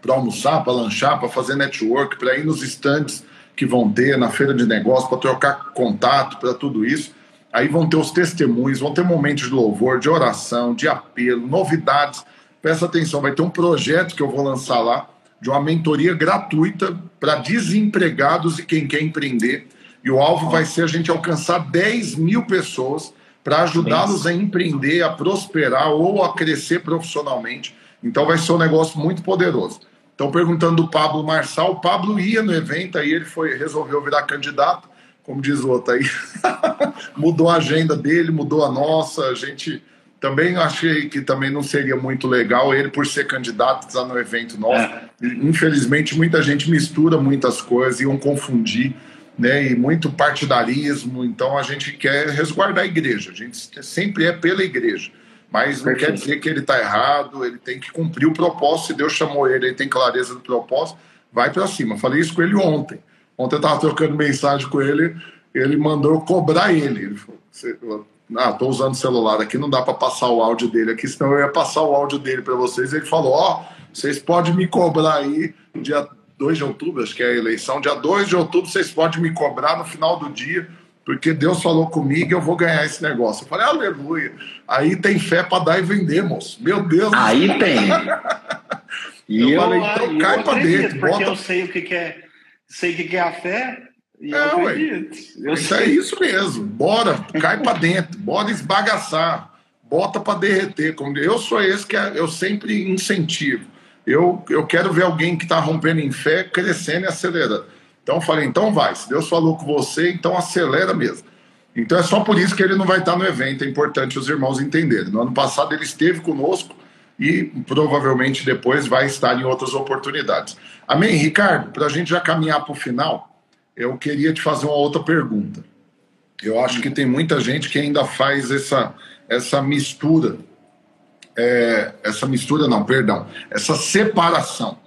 para almoçar, para lanchar, para fazer network, para ir nos estandes que vão ter na feira de negócio, para trocar contato, para tudo isso. Aí vão ter os testemunhos, vão ter momentos de louvor, de oração, de apelo, novidades. Presta atenção, vai ter um projeto que eu vou lançar lá de uma mentoria gratuita para desempregados e quem quer empreender e o alvo vai ser a gente alcançar 10 mil pessoas para ajudá-los a empreender, a prosperar ou a crescer profissionalmente. Então vai ser um negócio muito poderoso. Então, perguntando do Pablo Marçal, o Pablo ia no evento, aí ele foi, resolveu virar candidato, como diz o outro aí. (laughs) mudou a agenda dele, mudou a nossa. A gente também achei que também não seria muito legal ele por ser candidato estar no evento nosso. É. Infelizmente, muita gente mistura muitas coisas, iam confundir né, e muito partidarismo. Então a gente quer resguardar a igreja. A gente sempre é pela igreja. Mas não Perfeito. quer dizer que ele está errado, ele tem que cumprir o propósito. Se Deus chamou ele, ele tem clareza do propósito, vai para cima. Falei isso com ele ontem. Ontem eu estava trocando mensagem com ele, ele mandou cobrar ele. Ele falou: ah, estou usando o celular aqui, não dá para passar o áudio dele aqui, senão eu ia passar o áudio dele para vocês. Ele falou: Ó, oh, vocês podem me cobrar aí dia 2 de outubro, acho que é a eleição, dia 2 de outubro vocês podem me cobrar no final do dia, porque Deus falou comigo e eu vou ganhar esse negócio. Eu falei, aleluia. Aí tem fé para dar e vender, moço. Meu Deus Aí tem. (laughs) e eu, eu falei, então cai para dentro. Porque bota... eu sei o que, que é, sei o que, que é a fé. E é, eu acredito. Eu isso é isso mesmo. Bora, cai para dentro, bora esbagaçar, bota para derreter. Eu sou esse que é, eu sempre incentivo. Eu, eu quero ver alguém que está rompendo em fé crescendo e acelerando. Então eu falei, então vai, se Deus falou com você, então acelera mesmo. Então é só por isso que ele não vai estar no evento, é importante os irmãos entenderem. No ano passado ele esteve conosco e provavelmente depois vai estar em outras oportunidades. Amém, Ricardo? Para a gente já caminhar para o final, eu queria te fazer uma outra pergunta. Eu acho que tem muita gente que ainda faz essa, essa mistura, é, essa mistura não, perdão, essa separação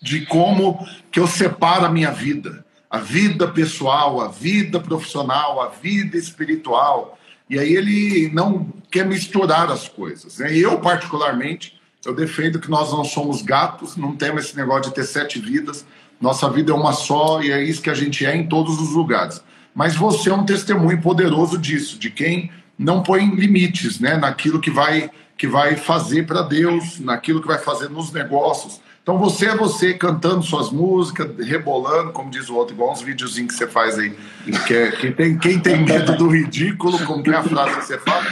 de como que eu separo a minha vida, a vida pessoal, a vida profissional, a vida espiritual. E aí ele não quer misturar as coisas. Né? Eu, particularmente, eu defendo que nós não somos gatos, não temos esse negócio de ter sete vidas. Nossa vida é uma só e é isso que a gente é em todos os lugares. Mas você é um testemunho poderoso disso, de quem não põe limites né, naquilo que vai, que vai fazer para Deus, naquilo que vai fazer nos negócios, então você é você cantando suas músicas, rebolando, como diz o outro, igual uns videozinhos que você faz aí. Que é, quem, tem, quem tem medo do ridículo, como que é a frase que você fala?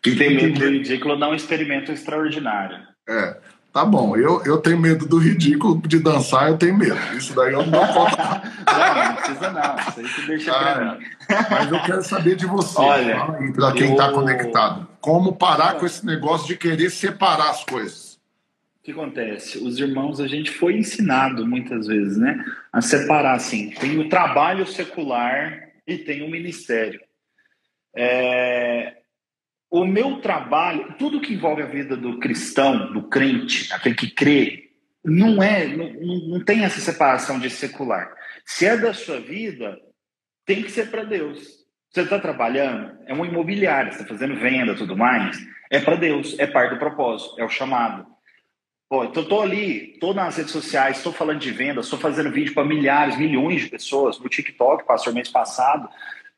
Quem tem medo do ridículo dá um experimento extraordinário. É. Tá bom, eu, eu tenho medo do ridículo, de dançar eu tenho medo. Isso daí eu não dou conta. não, não precisa não, isso aí você deixa ah, Mas eu quero saber de você, Olha, para quem está eu... conectado. Como parar com esse negócio de querer separar as coisas? O que acontece? Os irmãos, a gente foi ensinado muitas vezes, né? A separar, assim, tem o trabalho secular e tem o ministério. É... O meu trabalho, tudo que envolve a vida do cristão, do crente, aquele que crê, não é, não, não tem essa separação de secular. Se é da sua vida, tem que ser para Deus. Você está trabalhando, é uma imobiliária, está fazendo venda, tudo mais, é para Deus, é parte do propósito, é o chamado. Pô, então tô ali, tô nas redes sociais, estou falando de vendas, estou fazendo vídeo para milhares, milhões de pessoas. No TikTok, pastor, mês passado,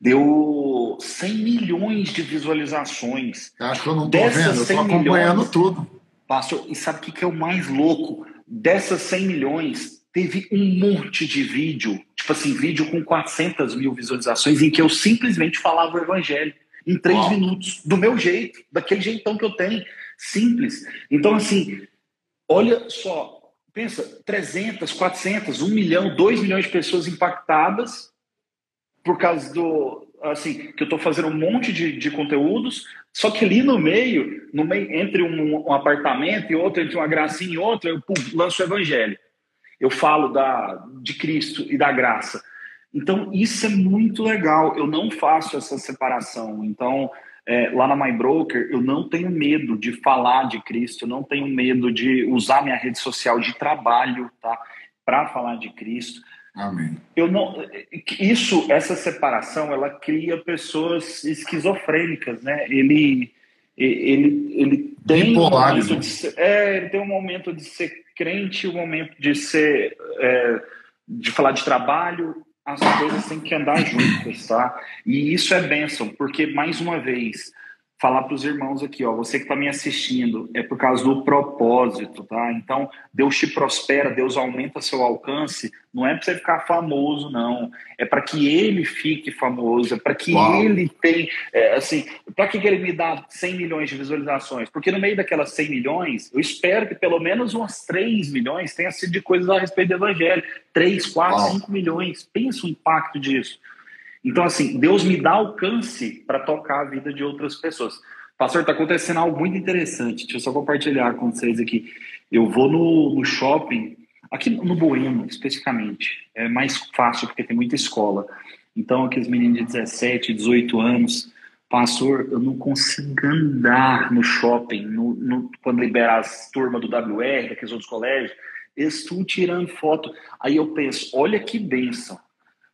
deu 100 milhões de visualizações. Acho que eu não tô Dessas vendo, eu tô acompanhando milhões, tudo. Pastor, e sabe o que, que é o mais louco? Dessas 100 milhões, teve um monte de vídeo, tipo assim, vídeo com 400 mil visualizações, em que eu simplesmente falava o evangelho em três Uau. minutos, do meu jeito, daquele jeitão que eu tenho, simples. Então, assim, Olha só, pensa, 300, 400, 1 milhão, 2 milhões de pessoas impactadas por causa do, assim, que eu estou fazendo um monte de, de conteúdos, só que ali no meio, no meio entre um, um apartamento e outro, entre uma gracinha e outra, eu pum, lanço o evangelho. Eu falo da, de Cristo e da graça. Então, isso é muito legal. Eu não faço essa separação. Então, é, lá na My Broker, eu não tenho medo de falar de Cristo, eu não tenho medo de usar minha rede social de trabalho, tá? Para falar de Cristo. Amém. Eu não, isso, essa separação, ela cria pessoas esquizofrênicas, né? Ele, ele, ele tem um momento de ser, é, ele tem um momento de ser crente, um momento de ser, é, de falar de trabalho, as coisas têm que andar juntas, tá? E isso é bênção, porque, mais uma vez, falar para os irmãos aqui, ó, você que está me assistindo, é por causa do propósito, tá? Então, Deus te prospera, Deus aumenta seu alcance, não é para você ficar famoso, não. É para que ele fique famoso, é para que Uau. ele tenha, é, assim, para que ele me dá 100 milhões de visualizações? Porque no meio daquelas 100 milhões, eu espero que pelo menos umas 3 milhões tenha sido de coisas a respeito do evangelho. 3, 4, Uau. 5 milhões. Pensa o impacto disso. Então, assim, Deus me dá alcance para tocar a vida de outras pessoas. Pastor, está acontecendo algo muito interessante. Deixa eu só compartilhar com vocês aqui. Eu vou no, no shopping, aqui no Bueno, especificamente. É mais fácil porque tem muita escola. Então, aqueles meninos de 17, 18 anos, pastor, eu não consigo andar no shopping, no, no, quando liberar as turmas do WR, daqueles outros colégios, eles estão tirando foto. Aí eu penso, olha que benção.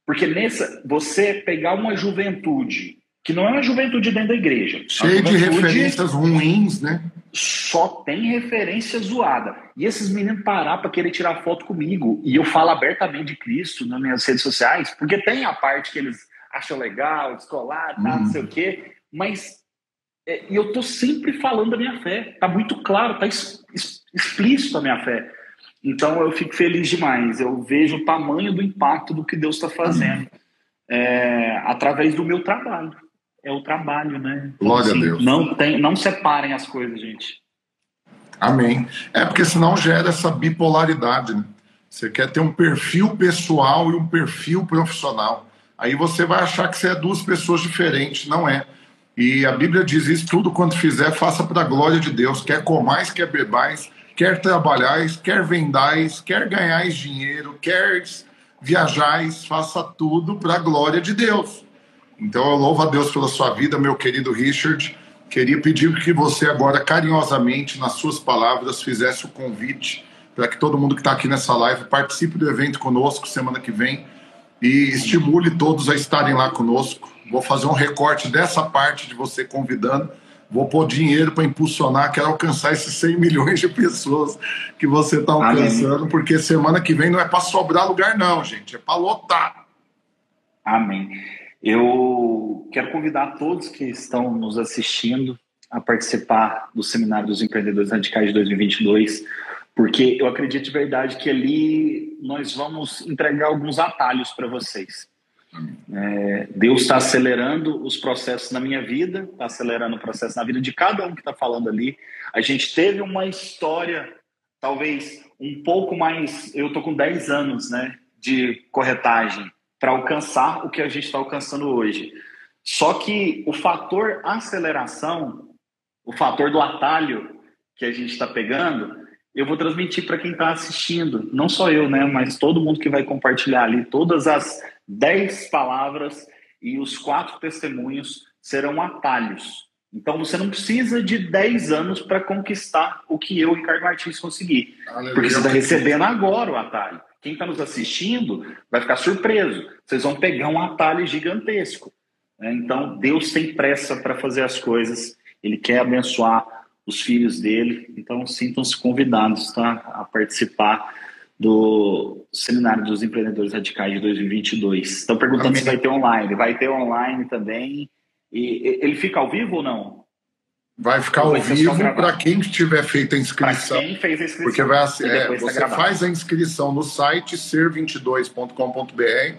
Porque nessa, você pegar uma juventude, que não é uma juventude dentro da igreja. Cheio de referências ruins, né? só tem referência zoada. E esses meninos parar para querer tirar foto comigo. E eu falo abertamente de Cristo nas minhas redes sociais, porque tem a parte que eles acham legal, descolar, tá, não sei o quê, mas é, eu tô sempre falando da minha fé. Tá muito claro, tá explícito a minha fé. Então eu fico feliz demais. Eu vejo o tamanho do impacto do que Deus está fazendo é, através do meu trabalho é o trabalho, né? Glória assim, a Deus. Não, tem, não separem as coisas, gente. Amém. É porque senão gera essa bipolaridade, né? Você quer ter um perfil pessoal e um perfil profissional. Aí você vai achar que você é duas pessoas diferentes. Não é. E a Bíblia diz isso: tudo quanto fizer, faça para a glória de Deus. Quer comais, quer bebais, quer trabalhais, quer vendais, quer ganhais dinheiro, quer viajais, faça tudo para a glória de Deus. Então eu louvo a Deus pela sua vida, meu querido Richard. Queria pedir que você agora, carinhosamente, nas suas palavras, fizesse o convite para que todo mundo que está aqui nessa live participe do evento conosco semana que vem e estimule todos a estarem lá conosco. Vou fazer um recorte dessa parte de você convidando. Vou pôr dinheiro para impulsionar, quero alcançar esses 100 milhões de pessoas que você está alcançando, Amém. porque semana que vem não é para sobrar lugar, não, gente, é para lotar. Amém. Eu quero convidar todos que estão nos assistindo a participar do Seminário dos Empreendedores Radicais de 2022, porque eu acredito de verdade que ali nós vamos entregar alguns atalhos para vocês. É, Deus está acelerando os processos na minha vida, está acelerando o processo na vida de cada um que está falando ali. A gente teve uma história, talvez um pouco mais. Eu estou com 10 anos né, de corretagem para alcançar o que a gente está alcançando hoje. Só que o fator aceleração, o fator do atalho que a gente está pegando, eu vou transmitir para quem está assistindo, não só eu, né, mas todo mundo que vai compartilhar ali, todas as dez palavras e os quatro testemunhos serão atalhos. Então você não precisa de 10 anos para conquistar o que eu, Ricardo Martins, consegui. Aleluia. Porque você está recebendo agora o atalho. Quem está nos assistindo vai ficar surpreso. Vocês vão pegar um atalho gigantesco. Né? Então, Deus tem pressa para fazer as coisas. Ele quer abençoar os filhos dele. Então, sintam-se convidados tá? a participar do Seminário dos Empreendedores Radicais de 2022. Estão perguntando se vai ter online. Vai ter online também. E ele fica ao vivo ou não? Vai ficar ao vivo para quem tiver feito a inscrição. quem fez a inscrição. Porque vai, é, você tá faz a inscrição no site ser22.com.br.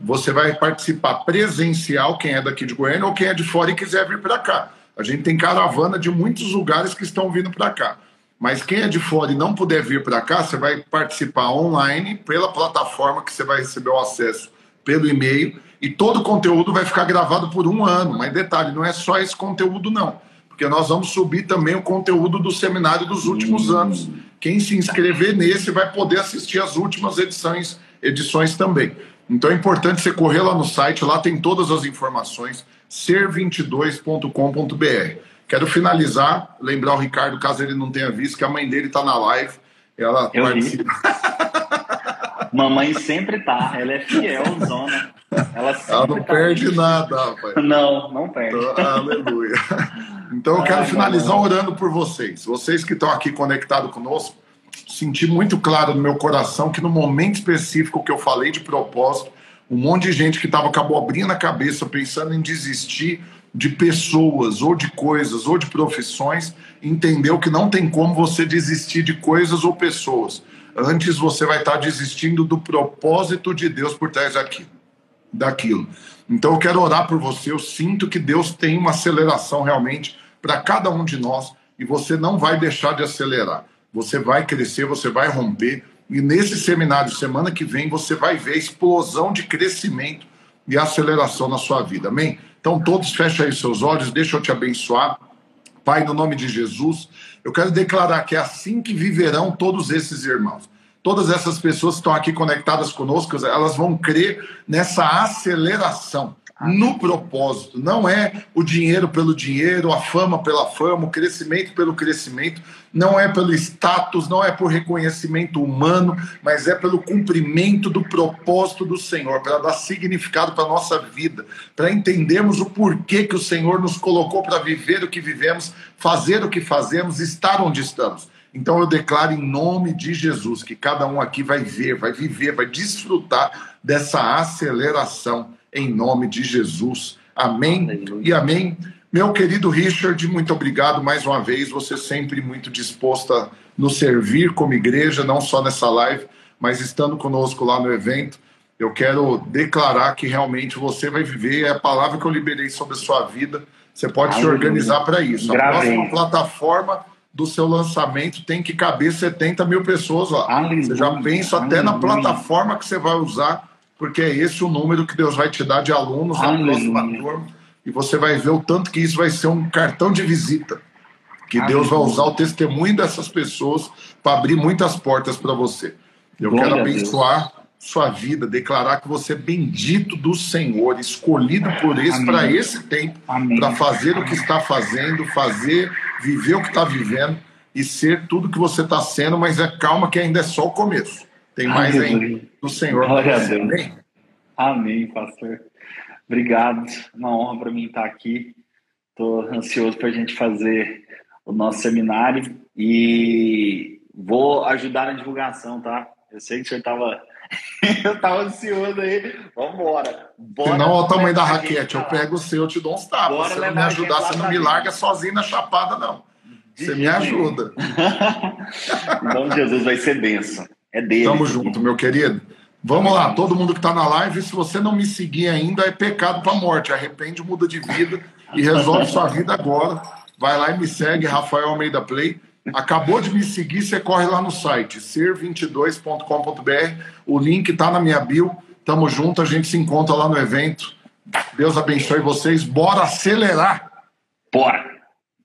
Você vai participar presencial, quem é daqui de Goiânia, ou quem é de fora e quiser vir para cá. A gente tem caravana de muitos lugares que estão vindo para cá. Mas quem é de fora e não puder vir para cá, você vai participar online pela plataforma que você vai receber o acesso pelo e-mail. E todo o conteúdo vai ficar gravado por um ano. Mas detalhe, não é só esse conteúdo, não porque nós vamos subir também o conteúdo do seminário dos últimos anos. Quem se inscrever nesse vai poder assistir as últimas edições, edições também. Então é importante você correr lá no site, lá tem todas as informações, ser22.com.br. Quero finalizar, lembrar o Ricardo, caso ele não tenha visto, que a mãe dele está na live. Ela Eu participa. (laughs) Mamãe sempre tá, ela é fiel, zona. Ela, ela não tá perde nada, rapaz. Não, não perde. Então, aleluia. Então eu quero finalizar orando por vocês. Vocês que estão aqui conectados conosco, senti muito claro no meu coração que no momento específico que eu falei de propósito, um monte de gente que estava com a abobrinha na cabeça, pensando em desistir de pessoas, ou de coisas, ou de profissões, entendeu que não tem como você desistir de coisas ou pessoas. Antes você vai estar desistindo do propósito de Deus por trás daquilo. daquilo. Então eu quero orar por você. Eu sinto que Deus tem uma aceleração realmente para cada um de nós e você não vai deixar de acelerar. Você vai crescer, você vai romper. E nesse seminário, semana que vem, você vai ver a explosão de crescimento e aceleração na sua vida. Amém? Então, todos fechem aí seus olhos, deixa eu te abençoar. Pai, no nome de Jesus, eu quero declarar que é assim que viverão todos esses irmãos. Todas essas pessoas que estão aqui conectadas conosco, elas vão crer nessa aceleração no propósito. Não é o dinheiro pelo dinheiro, a fama pela fama, o crescimento pelo crescimento. Não é pelo status, não é por reconhecimento humano, mas é pelo cumprimento do propósito do Senhor, para dar significado para a nossa vida, para entendermos o porquê que o Senhor nos colocou para viver o que vivemos, fazer o que fazemos, estar onde estamos. Então eu declaro em nome de Jesus que cada um aqui vai ver, vai viver, vai desfrutar dessa aceleração em nome de Jesus. Amém Aleluia. e amém. Meu querido Richard, muito obrigado mais uma vez. Você sempre muito disposto a nos servir como igreja, não só nessa live, mas estando conosco lá no evento. Eu quero declarar que realmente você vai viver é a palavra que eu liberei sobre a sua vida. Você pode Aleluia. se organizar para isso. A próxima plataforma do seu lançamento tem que caber 70 mil pessoas lá. Aleluia. Você já pensa até na plataforma que você vai usar porque é esse o número que Deus vai te dar de alunos na próxima turma, e você vai ver o tanto que isso vai ser um cartão de visita, que Deus vai usar o testemunho dessas pessoas para abrir muitas portas para você. Eu Glória quero abençoar sua vida, declarar que você é bendito do Senhor, escolhido por esse para esse tempo, para fazer o que está fazendo, fazer, viver o que está vivendo e ser tudo que você está sendo, mas é calma que ainda é só o começo. Tem mais ainda do Senhor. Glória a Deus. Amém? Amém, pastor. Obrigado. Uma honra para mim estar aqui. Estou ansioso para a gente fazer o nosso seminário e vou ajudar na divulgação, tá? Eu sei que o senhor estava (laughs) eu tava ansioso aí. Vambora. Bora não, olha o tamanho da raquete. Eu pego o seu, eu te dou uns tapas. Se você não me ajudar, você não me larga sozinho na chapada, não. Você me ajuda. (laughs) Então, Jesus vai ser benção. É dele. Tamo junto, meu querido. Vamos lá, todo mundo que está na live, se você não me seguir ainda, é pecado para morte. Arrepende, muda de vida e resolve sua vida agora. Vai lá e me segue, Rafael Almeida Play. Acabou de me seguir, você corre lá no site, ser22.com.br. O link está na minha bio. Tamo junto, a gente se encontra lá no evento. Deus abençoe vocês. Bora acelerar! Bora!